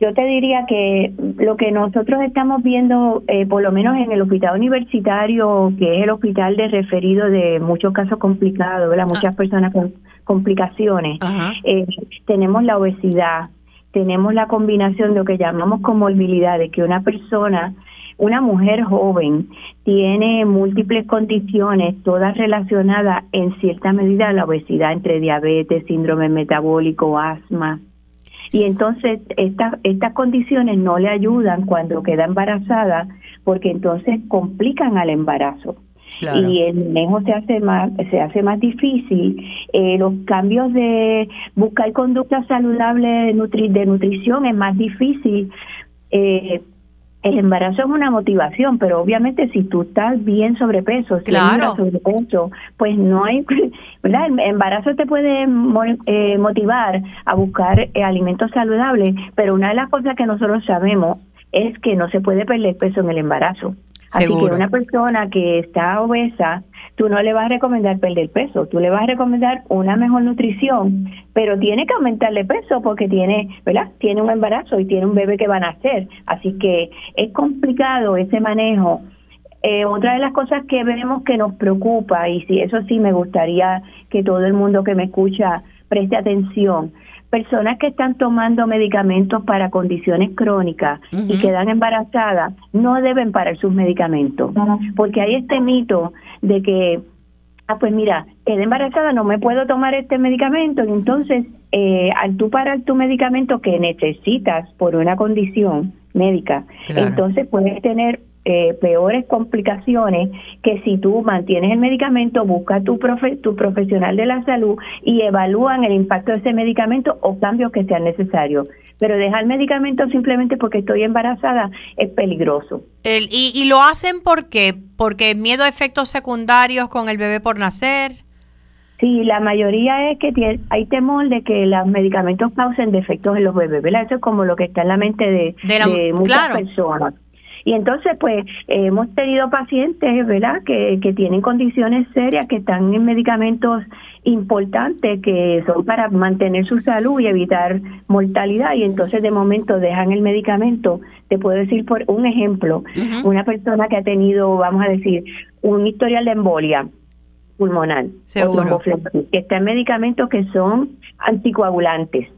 yo te diría que lo que nosotros estamos viendo, eh, por lo menos en el hospital universitario, que es el hospital de referido de muchos casos complicados, ¿verdad? muchas personas con complicaciones, eh, tenemos la obesidad, tenemos la combinación de lo que llamamos comorbilidad, de que una persona, una mujer joven, tiene múltiples condiciones, todas relacionadas en cierta medida a la obesidad, entre diabetes, síndrome metabólico, asma. Y entonces estas estas condiciones no le ayudan cuando queda embarazada porque entonces complican al embarazo. y el manejo se hace más se hace más difícil eh, los cambios de buscar conductas saludables de, nutri de nutrición es más difícil eh, el embarazo es una motivación, pero obviamente si tú estás bien sobrepeso, si claro. sobrepeso, pues no hay, ¿verdad? El embarazo te puede eh, motivar a buscar eh, alimentos saludables, pero una de las cosas que nosotros sabemos es que no se puede perder peso en el embarazo. Así que una persona que está obesa, tú no le vas a recomendar perder peso, tú le vas a recomendar una mejor nutrición, pero tiene que aumentarle peso porque tiene, ¿verdad? Tiene un embarazo y tiene un bebé que va a nacer, así que es complicado ese manejo. Eh, otra de las cosas que vemos que nos preocupa, y si eso sí me gustaría que todo el mundo que me escucha preste atención, personas que están tomando medicamentos para condiciones crónicas y quedan embarazadas no deben parar sus medicamentos, porque hay este mito de que, ah, pues mira, quedé embarazada, no me puedo tomar este medicamento, y entonces eh, al tú parar tu medicamento que necesitas por una condición médica, entonces puedes tener eh, peores complicaciones que si tú mantienes el medicamento, busca tu, profe, tu profesional de la salud y evalúan el impacto de ese medicamento o cambios que sean necesarios. Pero dejar el medicamento simplemente porque estoy embarazada es peligroso. El, y, ¿Y lo hacen por qué? ¿Porque miedo a efectos secundarios con el bebé por nacer? Sí, la mayoría es que hay temor de que los medicamentos causen defectos en los bebés, ¿verdad? Eso es como lo que está en la mente de, de, muchas personas. Y entonces, pues, hemos tenido pacientes, ¿verdad?, que, que tienen condiciones serias, que están en medicamentos importantes, que son para mantener su salud y evitar mortalidad, y entonces de momento dejan el medicamento. Te puedo decir, por un ejemplo, una persona que ha tenido, vamos a decir, un historial de embolia pulmonar, que está en medicamentos que son anticoagulantes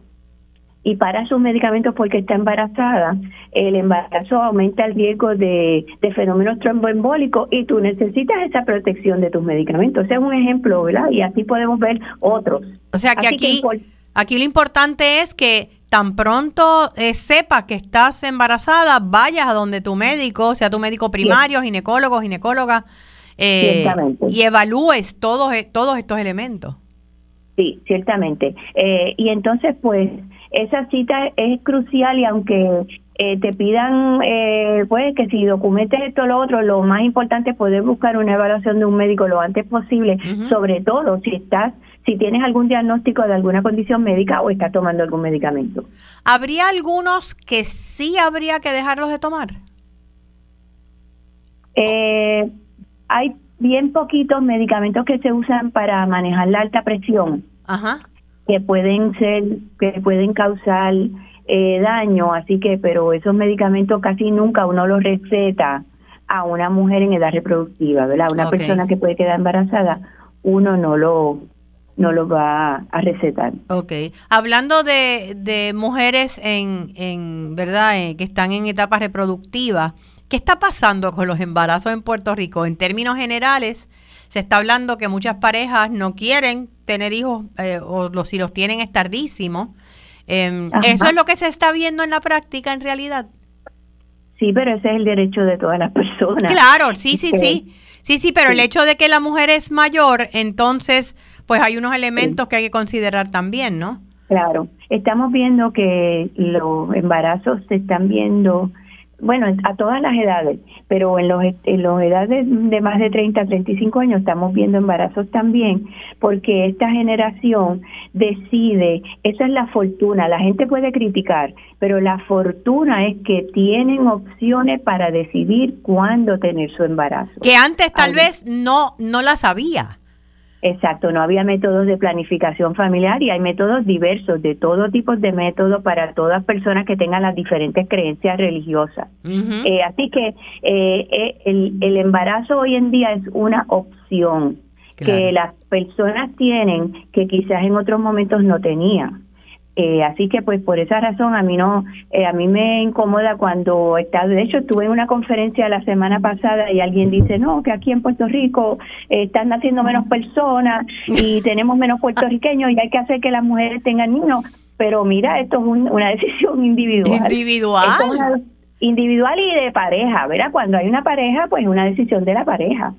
y para sus medicamentos porque está embarazada, el embarazo aumenta el riesgo de, fenómenos tromboembólicos y tú necesitas esa protección de tus medicamentos. Ese es un ejemplo, ¿verdad? Y así podemos ver otros. O sea que aquí, aquí lo importante es que tan pronto eh, sepas que estás embarazada, vayas a donde tu médico, sea tu médico primario, ginecólogo, ginecóloga, eh, y evalúes todos, todos estos elementos. Sí, ciertamente. Eh, y entonces, pues, esa cita es crucial y aunque eh, te pidan, eh, pues, que si documentes esto o lo otro, lo más importante es poder buscar una evaluación de un médico lo antes posible, sobre todo si estás si tienes algún diagnóstico de alguna condición médica o estás tomando algún medicamento. ¿Habría algunos que sí habría que dejarlos de tomar? Eh, hay bien poquitos medicamentos que se usan para manejar la alta presión. Ajá que pueden ser, que pueden causar eh, daño, así que, pero esos medicamentos casi nunca uno los receta a una mujer en edad reproductiva, ¿verdad? Una persona que puede quedar embarazada, uno no lo no lo va a recetar. Ok. Hablando de, de mujeres en, en verdad eh, que están en etapas reproductivas, ¿qué está pasando con los embarazos en Puerto Rico? En términos generales, se está hablando que muchas parejas no quieren tener hijos eh, o los, si los tienen es tardísimo. Em, ¿Eso es lo que se está viendo en la práctica en realidad? Sí, pero ese es el derecho de todas las personas. Claro, sí, sí, sí. Sí, sí, pero el hecho de que la mujer es mayor, entonces, pues hay unos elementos que hay que considerar también, ¿no? Claro. Estamos viendo que los embarazos se están viendo bueno, a todas las edades, pero en los, en los edades de más de 30 a 35 años estamos viendo embarazos también, porque esta generación decide, esa es la fortuna, la gente puede criticar, pero la fortuna es que tienen opciones para decidir cuándo tener su embarazo. Que antes tal vez no, no la sabía. Exacto, no había métodos de planificación familiar y hay métodos diversos, de todo tipo de métodos para todas personas que tengan las diferentes creencias religiosas. Eh, así que eh, eh, el, el embarazo hoy en día es una opción que las personas tienen que quizás en otros momentos no tenían. Eh, así que pues por esa razón a mí no, eh, a mí me incomoda cuando está, de hecho estuve en una conferencia la semana pasada y alguien dice, no, que aquí en Puerto Rico eh, están naciendo menos personas y tenemos menos puertorriqueños y hay que hacer que las mujeres tengan niños, pero mira, esto es una decisión individual. Individual. individual y de pareja, ¿verdad? Cuando hay una pareja, pues es una decisión de la pareja.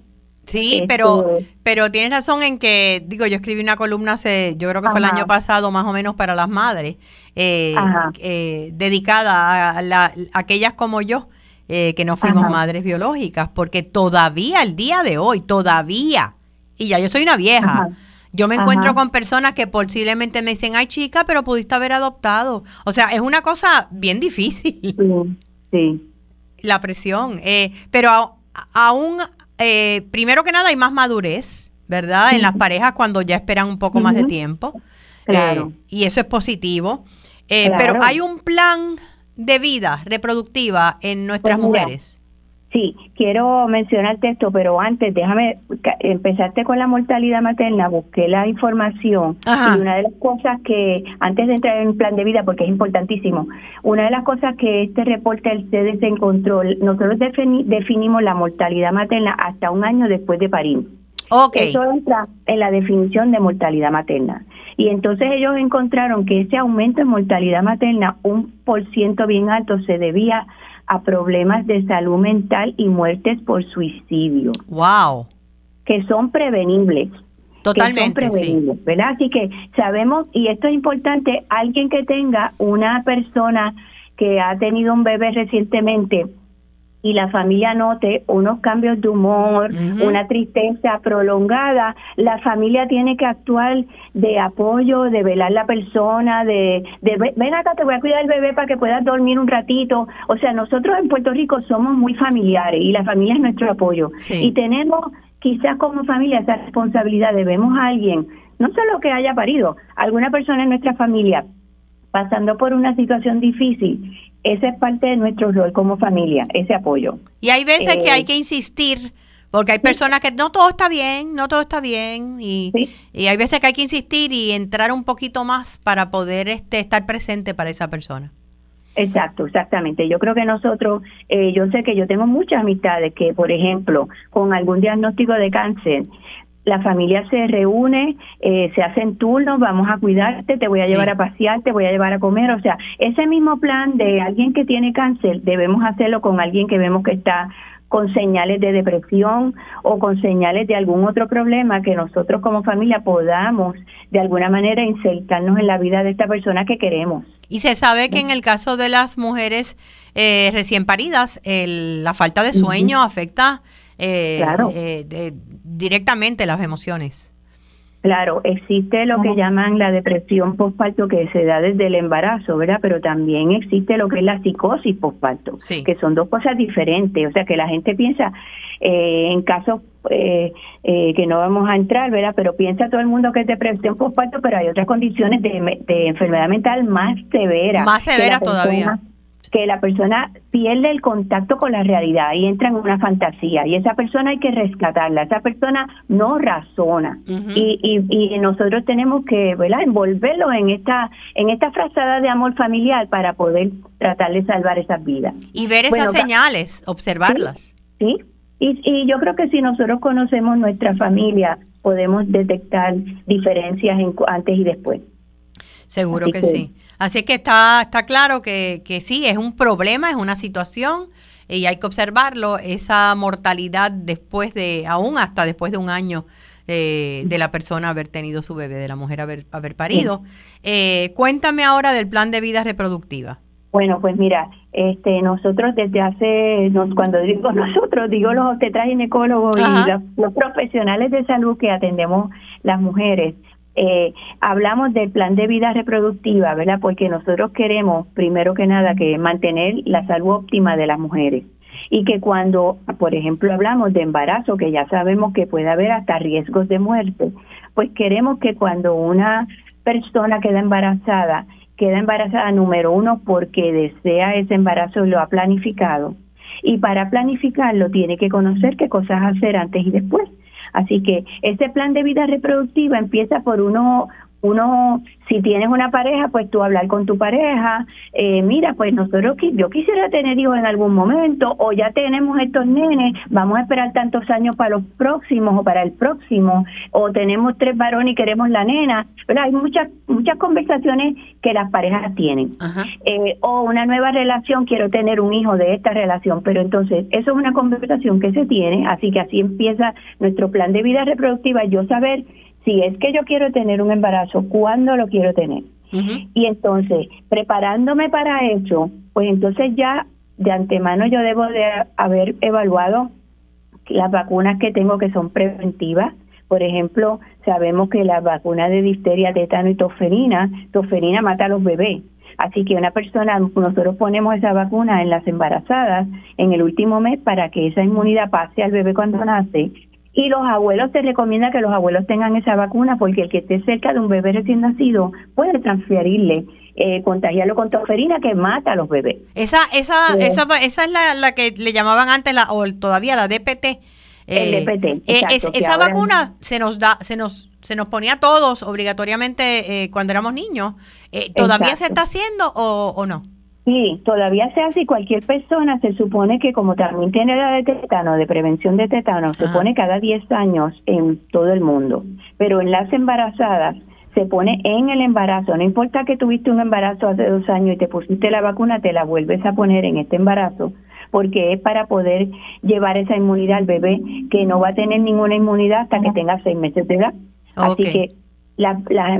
Sí, pero, pero tienes razón en que, digo, yo escribí una columna hace, yo creo que fue el año pasado, más o menos para las madres, eh, eh, dedicada a, la, aquellas como yo, eh, que no fuimos madres biológicas, porque todavía, el día de hoy, todavía, y ya yo soy una vieja, yo me encuentro con personas que posiblemente me dicen, ay chica, pero pudiste haber adoptado. O sea, es una cosa bien difícil. Sí. La presión. pero aún eh, primero que nada hay más madurez, ¿verdad? En las parejas cuando ya esperan un poco más de tiempo. Claro. Eh, y eso es positivo. Eh, pero hay un plan de vida reproductiva en nuestras pues mujeres. Sí, quiero mencionarte esto, pero antes déjame, empezaste con la mortalidad materna, busqué la información y una de las cosas que, antes de entrar en el plan de vida, porque es importantísimo, una de las cosas que este reporte del CDC encontró, nosotros definimos la mortalidad materna hasta un año después de parir. Okay. Eso entra en la definición de mortalidad materna. Y entonces ellos encontraron que ese aumento en mortalidad materna, un por ciento bien alto, se debía a problemas de salud mental y muertes por suicidio. ¡Wow! Que son prevenibles. Totalmente. ¿verdad? Así que sabemos, y esto es importante, alguien que tenga una persona que ha tenido un bebé recientemente, y la familia note unos cambios de humor, una tristeza prolongada, la familia tiene que actuar de apoyo, de velar la persona, de, de ven acá, te voy a cuidar el bebé para que puedas dormir un ratito. O sea, nosotros en Puerto Rico somos muy familiares y la familia es nuestro apoyo. Y tenemos quizás como familia esa responsabilidad de vemos a alguien, no solo que haya parido, alguna persona en nuestra familia pasando por una situación difícil ese es parte de nuestro rol como familia, ese apoyo. Y hay veces que hay eh, que insistir, porque hay personas que no todo está bien, no todo está bien, y, y, hay veces que hay que insistir y entrar un poquito más para poder este, estar presente para esa persona. Exacto, exactamente. Yo creo que nosotros, eh, yo sé que yo tengo muchas amistades que, por ejemplo, con algún diagnóstico de cáncer, la familia se reúne, eh, se hacen turnos, vamos a cuidarte, te voy a llevar a pasear, te voy a llevar a comer, o sea, ese mismo plan de alguien que tiene cáncer, debemos hacerlo con alguien que vemos que está con señales de depresión o con señales de algún otro problema que nosotros como familia podamos de alguna manera insertarnos en la vida de esta persona que queremos. Y se sabe que en el caso de las mujeres eh, recién paridas, la falta de sueño afecta eh, eh directamente las emociones. Claro, existe lo que llaman la depresión postparto que se da desde el embarazo, ¿verdad? Pero también existe lo que es la psicosis postparto, que son dos cosas diferentes. O sea, que la gente piensa eh, en casos eh, eh, que no vamos a entrar, ¿verdad? Pero piensa todo el mundo que es depresión postparto, pero hay otras condiciones de, de enfermedad mental más severas. Más severas todavía que la persona pierde el contacto con la realidad y entra en una fantasía y esa persona hay que rescatarla, esa persona no razona y, y, nosotros tenemos que ¿verdad? envolverlo en esta en esta frazada de amor familiar para poder tratar de salvar esas vidas. Y ver esas señales, observarlas. Sí, Y, y yo creo que si nosotros conocemos nuestra familia podemos detectar diferencias en, antes y después. Seguro que sí. Así que está, está claro que, que sí, es un problema, es una situación y hay que observarlo, esa mortalidad después de, aún hasta después de un año eh, de la persona haber tenido su bebé, de la mujer haber, haber parido. Eh, cuéntame ahora del plan de vida reproductiva. Bueno, pues mira, este, nosotros desde hace, cuando digo nosotros, digo los tetraginecólogos y los, profesionales de salud que atendemos las mujeres, eh, hablamos del plan de vida reproductiva, ¿verdad? Porque nosotros queremos, primero que nada, que mantener la salud óptima de las mujeres y que cuando, por ejemplo, hablamos de embarazo, que ya sabemos que puede haber hasta riesgos de muerte, pues queremos que cuando una persona queda embarazada, queda embarazada número uno porque desea ese embarazo y lo ha planificado. Y para planificarlo tiene que conocer qué cosas hacer antes y después Así que ese plan de vida reproductiva empieza por uno uno, si tienes una pareja, pues tú hablar con tu pareja, eh, mira, pues nosotros, yo quisiera tener hijos en algún momento, o ya tenemos estos nenes, vamos a esperar tantos años para los próximos o para el próximo, o tenemos tres varones y queremos la nena, pero hay muchas, muchas conversaciones que las parejas tienen. Eh, o una nueva relación, quiero tener un hijo de esta relación, pero entonces eso es una conversación que se tiene, así que así empieza nuestro plan de vida reproductiva, yo saber si es que yo quiero tener un embarazo, ¿cuándo lo quiero tener? Y entonces, preparándome para eso, pues entonces ya de antemano yo debo de haber evaluado las vacunas que tengo que son preventivas. Por ejemplo, sabemos que la vacuna de difteria, tétano y tosferina, tosferina mata a los bebés. Así que una persona, nosotros ponemos esa vacuna en las embarazadas en el último mes para que esa inmunidad pase al bebé cuando nace y los abuelos te recomienda que los abuelos tengan esa vacuna porque el que esté cerca de un bebé recién nacido puede transferirle, eh, contagiarlo con toferina que mata a los bebés. Esa, esa, esa, esa es la, la, que le llamaban antes la, o todavía la DPT. el eh, DPT. Eh, esa vacuna se nos da, se nos, se nos ponía a todos obligatoriamente cuando éramos niños. ¿Todavía se está haciendo o, o no? Sí, todavía se hace y cualquier persona se supone que como también tiene la de tétano, de prevención de tétano, se pone cada 10 años en todo el mundo. Pero en las embarazadas se pone en el embarazo. No importa que tuviste un embarazo hace dos años y te pusiste la vacuna, te la vuelves a poner en este embarazo porque es para poder llevar esa inmunidad al bebé que no va a tener ninguna inmunidad hasta que tenga seis meses de edad. Así que la,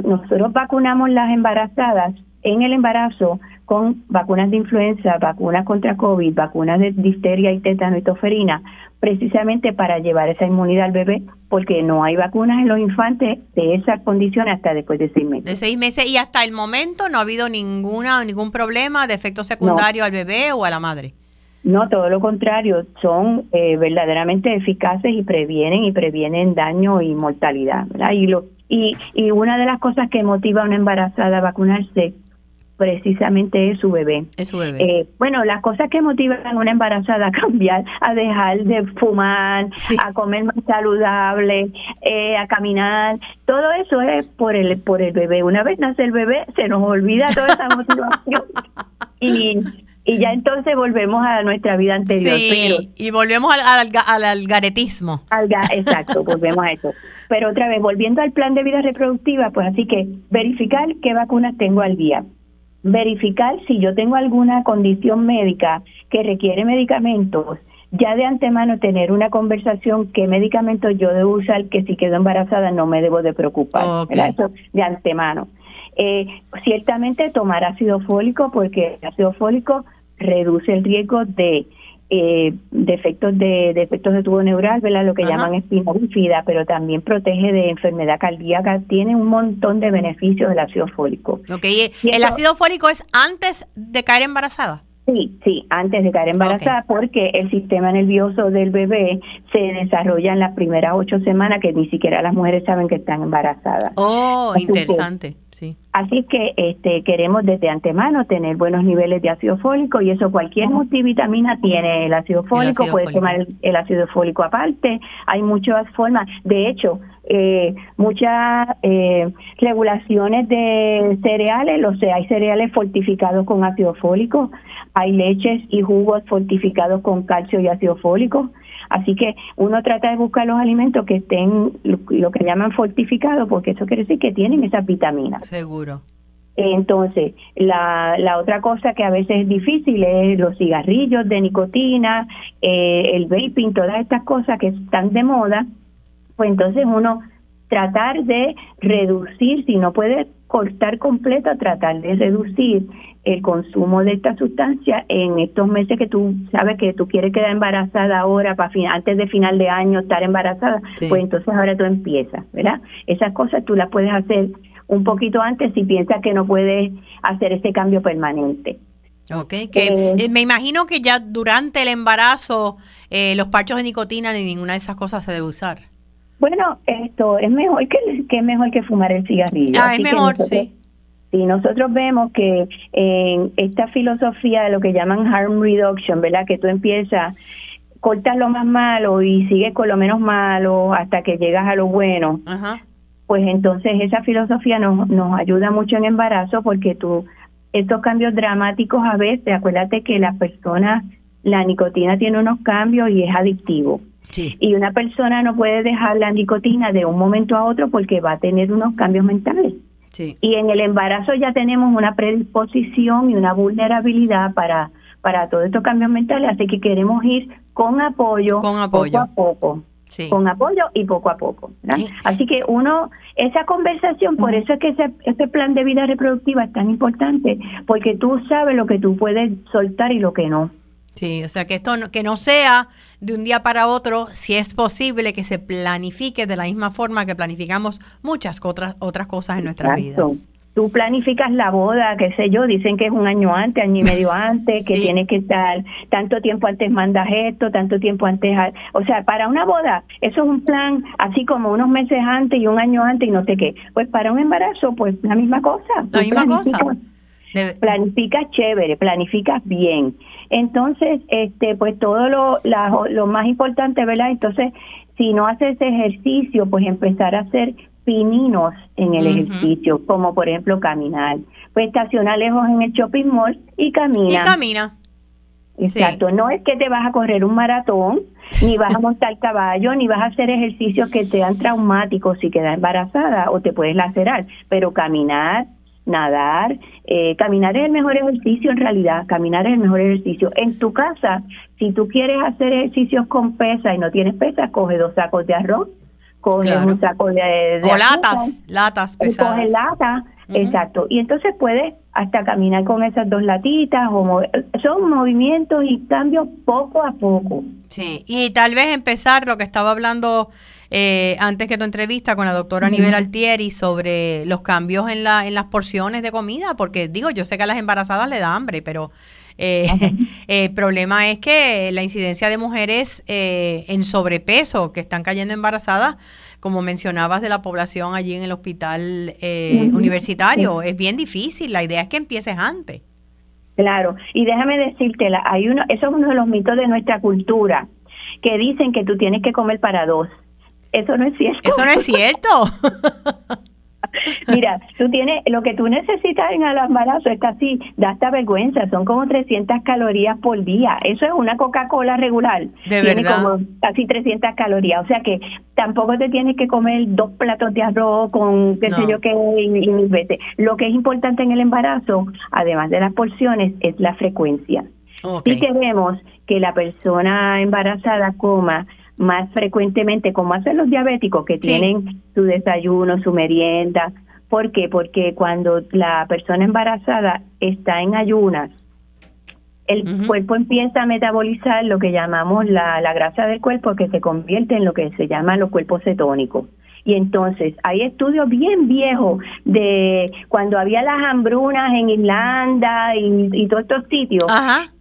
nosotros vacunamos las embarazadas en el embarazo con vacunas de influenza, vacunas contra COVID, vacunas de difteria y tétano y toferina, precisamente para llevar esa inmunidad al bebé, porque no hay vacunas en los infantes de esa condición hasta después de seis meses. De seis meses y hasta el momento no ha habido ninguna ningún problema de efecto secundario al bebé o a la madre. No, todo lo contrario, son eh, verdaderamente eficaces y previenen y previenen daño y mortalidad. Y, lo, y, y una de las cosas que motiva a una embarazada a vacunarse precisamente es su bebé. Es su bebé. Eh, bueno, las cosas que motivan a una embarazada a cambiar, a dejar de fumar, a comer más saludable, eh, a caminar, todo eso es por el por el bebé. Una vez nace el bebé, se nos olvida toda esa motivación y y ya entonces volvemos a nuestra vida anterior. Sí, y volvemos al, al, al, garetismo. exacto, volvemos a eso. Pero otra vez, volviendo al plan de vida reproductiva, pues así que verificar qué vacunas tengo al día verificar si yo tengo alguna condición médica que requiere medicamentos, ya de antemano tener una conversación qué medicamentos yo debo usar, que si quedo embarazada no me debo de preocupar, eso de antemano. Eh, ciertamente tomar ácido fólico porque el ácido fólico reduce el riesgo de eh, defectos de defectos de tubo neural, ¿verdad? Lo que llaman espina bífida, pero también protege de enfermedad cardíaca. Tiene un montón de beneficios el ácido fólico. Okay. ¿El ácido fólico es antes de caer embarazada? Sí, sí, antes de caer embarazada, porque el sistema nervioso del bebé se desarrolla en las primeras ocho semanas que ni siquiera las mujeres saben que están embarazadas. Oh, interesante. sí. Así que este, queremos desde antemano tener buenos niveles de ácido fólico y eso cualquier multivitamina tiene el ácido fólico, puedes tomar el, ácido fólico aparte, hay muchas formas, de hecho, eh, muchas eh, regulaciones de cereales, o sea, hay cereales fortificados con ácido fólico, hay leches y jugos fortificados con calcio y ácido fólico. Así que uno trata de buscar los alimentos que estén lo, que llaman fortificados, porque eso quiere decir que tienen esas vitaminas. Seguro. Entonces, la, la otra cosa que a veces es difícil es los cigarrillos de nicotina, eh, el vaping, todas estas cosas que están de moda, pues entonces uno tratar de reducir, si no puede cortar completo, tratar de reducir el consumo de esta sustancia en estos meses que tú sabes que tú quieres quedar embarazada ahora para antes de final de año estar embarazada, pues entonces ahora tú empiezas, ¿verdad? Esas cosas tú las puedes hacer un poquito antes si piensas que no puedes hacer ese cambio permanente. Ok, que eh, eh, me imagino que ya durante el embarazo eh, los parchos de nicotina ni ninguna de esas cosas se debe usar. Bueno, esto es mejor que, que es mejor que fumar el cigarrillo. Ah, es mejor, sí. Si nosotros vemos que en esta filosofía de lo que llaman harm reduction, ¿verdad? Que tú empiezas cortas lo más malo y sigues con lo menos malo hasta que llegas a lo bueno, pues entonces esa filosofía nos, nos ayuda mucho en embarazo porque tú, estos cambios dramáticos a veces, acuérdate que la persona, la nicotina tiene unos cambios y es adictivo. Y una persona no puede dejar la nicotina de un momento a otro porque va a tener unos cambios mentales. Y en el embarazo ya tenemos una predisposición y una vulnerabilidad para, para todos estos cambios mentales, así que queremos ir con apoyo, con apoyo. poco a poco. Con apoyo y poco a poco. Así que uno, esa conversación, por eso es que ese, ese plan de vida reproductiva es tan importante, porque tú sabes lo que tú puedes soltar y lo que no. Sí, o sea, que esto no, que no sea de un día para otro, si es posible que se planifique de la misma forma que planificamos muchas otras, otras cosas en nuestras vidas. Tú planificas la boda, qué sé yo, dicen que es un año antes, año y medio antes, que tienes que estar tanto tiempo antes mandas esto, tanto tiempo antes, o sea, para una boda, eso es un plan así como unos meses antes y un año antes y no sé qué. Pues para un embarazo, pues la misma cosa. La misma cosa. Planificas chévere, planificas bien entonces, este, pues todo lo, lo más importante, ¿verdad? Entonces, si no haces ejercicio, pues empezar a hacer pininos en el ejercicio, como por ejemplo caminar. Pues estaciona lejos en el shopping mall y camina. Y camina. Exacto, no es que te vas a correr un maratón, ni vas a montar caballo, ni vas a hacer ejercicios que sean traumáticos si quedas embarazada o te puedes lacerar, pero caminar, nadar, eh, caminar es el mejor ejercicio en realidad, caminar es el mejor ejercicio. En tu casa, si tú quieres hacer ejercicios con pesa y no tienes pesa, coge dos sacos de arroz, coge un saco de, o latas, latas pesadas. Coge lata, exacto. Y entonces puedes hasta caminar con esas dos latitas, o son movimientos y cambios poco a poco. Sí, y tal vez empezar lo que estaba hablando eh, antes que tu entrevista con la doctora Nivel Altieri sobre los cambios en, la, en las porciones de comida, porque digo, yo sé que a las embarazadas le da hambre, pero eh, el problema es que la incidencia de mujeres eh, en sobrepeso que están cayendo embarazadas, como mencionabas de la población allí en el hospital universitario, es bien difícil. La idea es que empieces antes. Claro, y déjame decirte, hay uno, eso es uno de los mitos de nuestra cultura, que dicen que tú tienes que comer para dos. Eso no es cierto. Eso no es cierto. Mira, tú tienes, lo que tú necesitas en el embarazo es casi, da hasta vergüenza, son como 300 calorías por día. Eso es una Coca-Cola regular. De Tiene como casi 300 calorías. O sea que tampoco te tienes que comer dos platos de arroz con qué sé yo qué y, mil veces. Lo que es importante en el embarazo, además de las porciones, es la frecuencia. Si queremos que la persona embarazada coma más frecuentemente, como hacen los diabéticos que tienen su desayuno, su merienda. ¿Por qué? Porque cuando la persona embarazada está en ayunas, el cuerpo empieza a metabolizar lo que llamamos la, la grasa del cuerpo que se convierte en lo que se llama los cuerpos cetónicos. Y entonces hay estudios bien viejos de cuando había las hambrunas en Irlanda y, y todos estos sitios.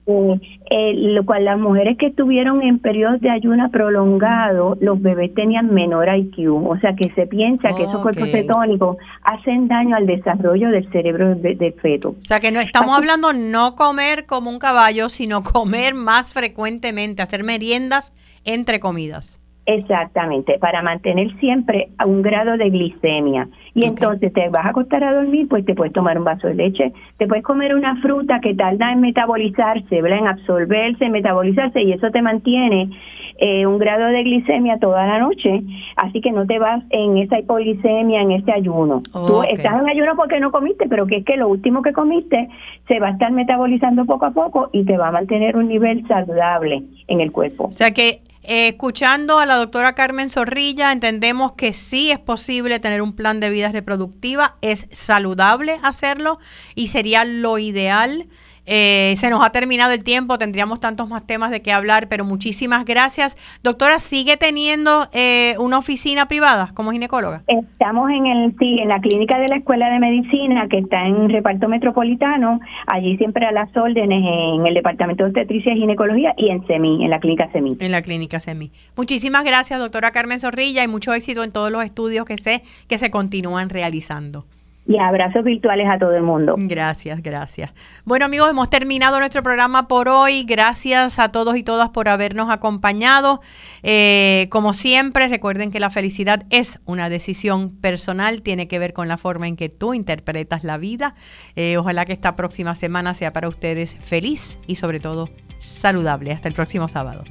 Eh, eh, lo cual las mujeres que estuvieron en periodos de ayuna prolongado, los bebés tenían menor IQ, o sea que se piensa que esos cuerpos cetónicos hacen daño al desarrollo del cerebro del feto. O sea que no estamos hablando no comer como un caballo, sino comer más frecuentemente, hacer meriendas entre comidas. Exactamente, para mantener siempre a un grado de glicemia. Y entonces te vas a acostar a dormir, pues te puedes tomar un vaso de leche, te puedes comer una fruta que tarda en metabolizarse, en absorberse, en metabolizarse, y eso te mantiene eh, un grado de glicemia toda la noche, así que no te vas en esa hipoglicemia, en ese ayuno. Tú estás en ayuno porque no comiste, pero que es que lo último que comiste se va a estar metabolizando poco a poco y te va a mantener un nivel saludable en el cuerpo. O sea que eh, escuchando a la doctora Carmen Zorrilla, entendemos que sí es posible tener un plan de vida reproductiva, es saludable hacerlo y sería lo ideal eh, se nos ha terminado el tiempo, tendríamos tantos más temas de qué hablar, pero muchísimas gracias. Doctora, ¿sigue teniendo eh, una oficina privada como ginecóloga? Estamos en el sí, en la clínica de la Escuela de Medicina que está en reparto metropolitano, allí siempre a las órdenes en el Departamento de Obstetricia y Ginecología y en SEMI, en la clínica SEMI. En la clínica SEMI. Muchísimas gracias, doctora Carmen Zorrilla, y mucho éxito en todos los estudios que sé que se continúan realizando. Y abrazos virtuales a todo el mundo. Gracias, gracias. Bueno amigos, hemos terminado nuestro programa por hoy. Gracias a todos y todas por habernos acompañado. Eh, como siempre, recuerden que la felicidad es una decisión personal, tiene que ver con la forma en que tú interpretas la vida. Eh, ojalá que esta próxima semana sea para ustedes feliz y sobre todo saludable. Hasta el próximo sábado.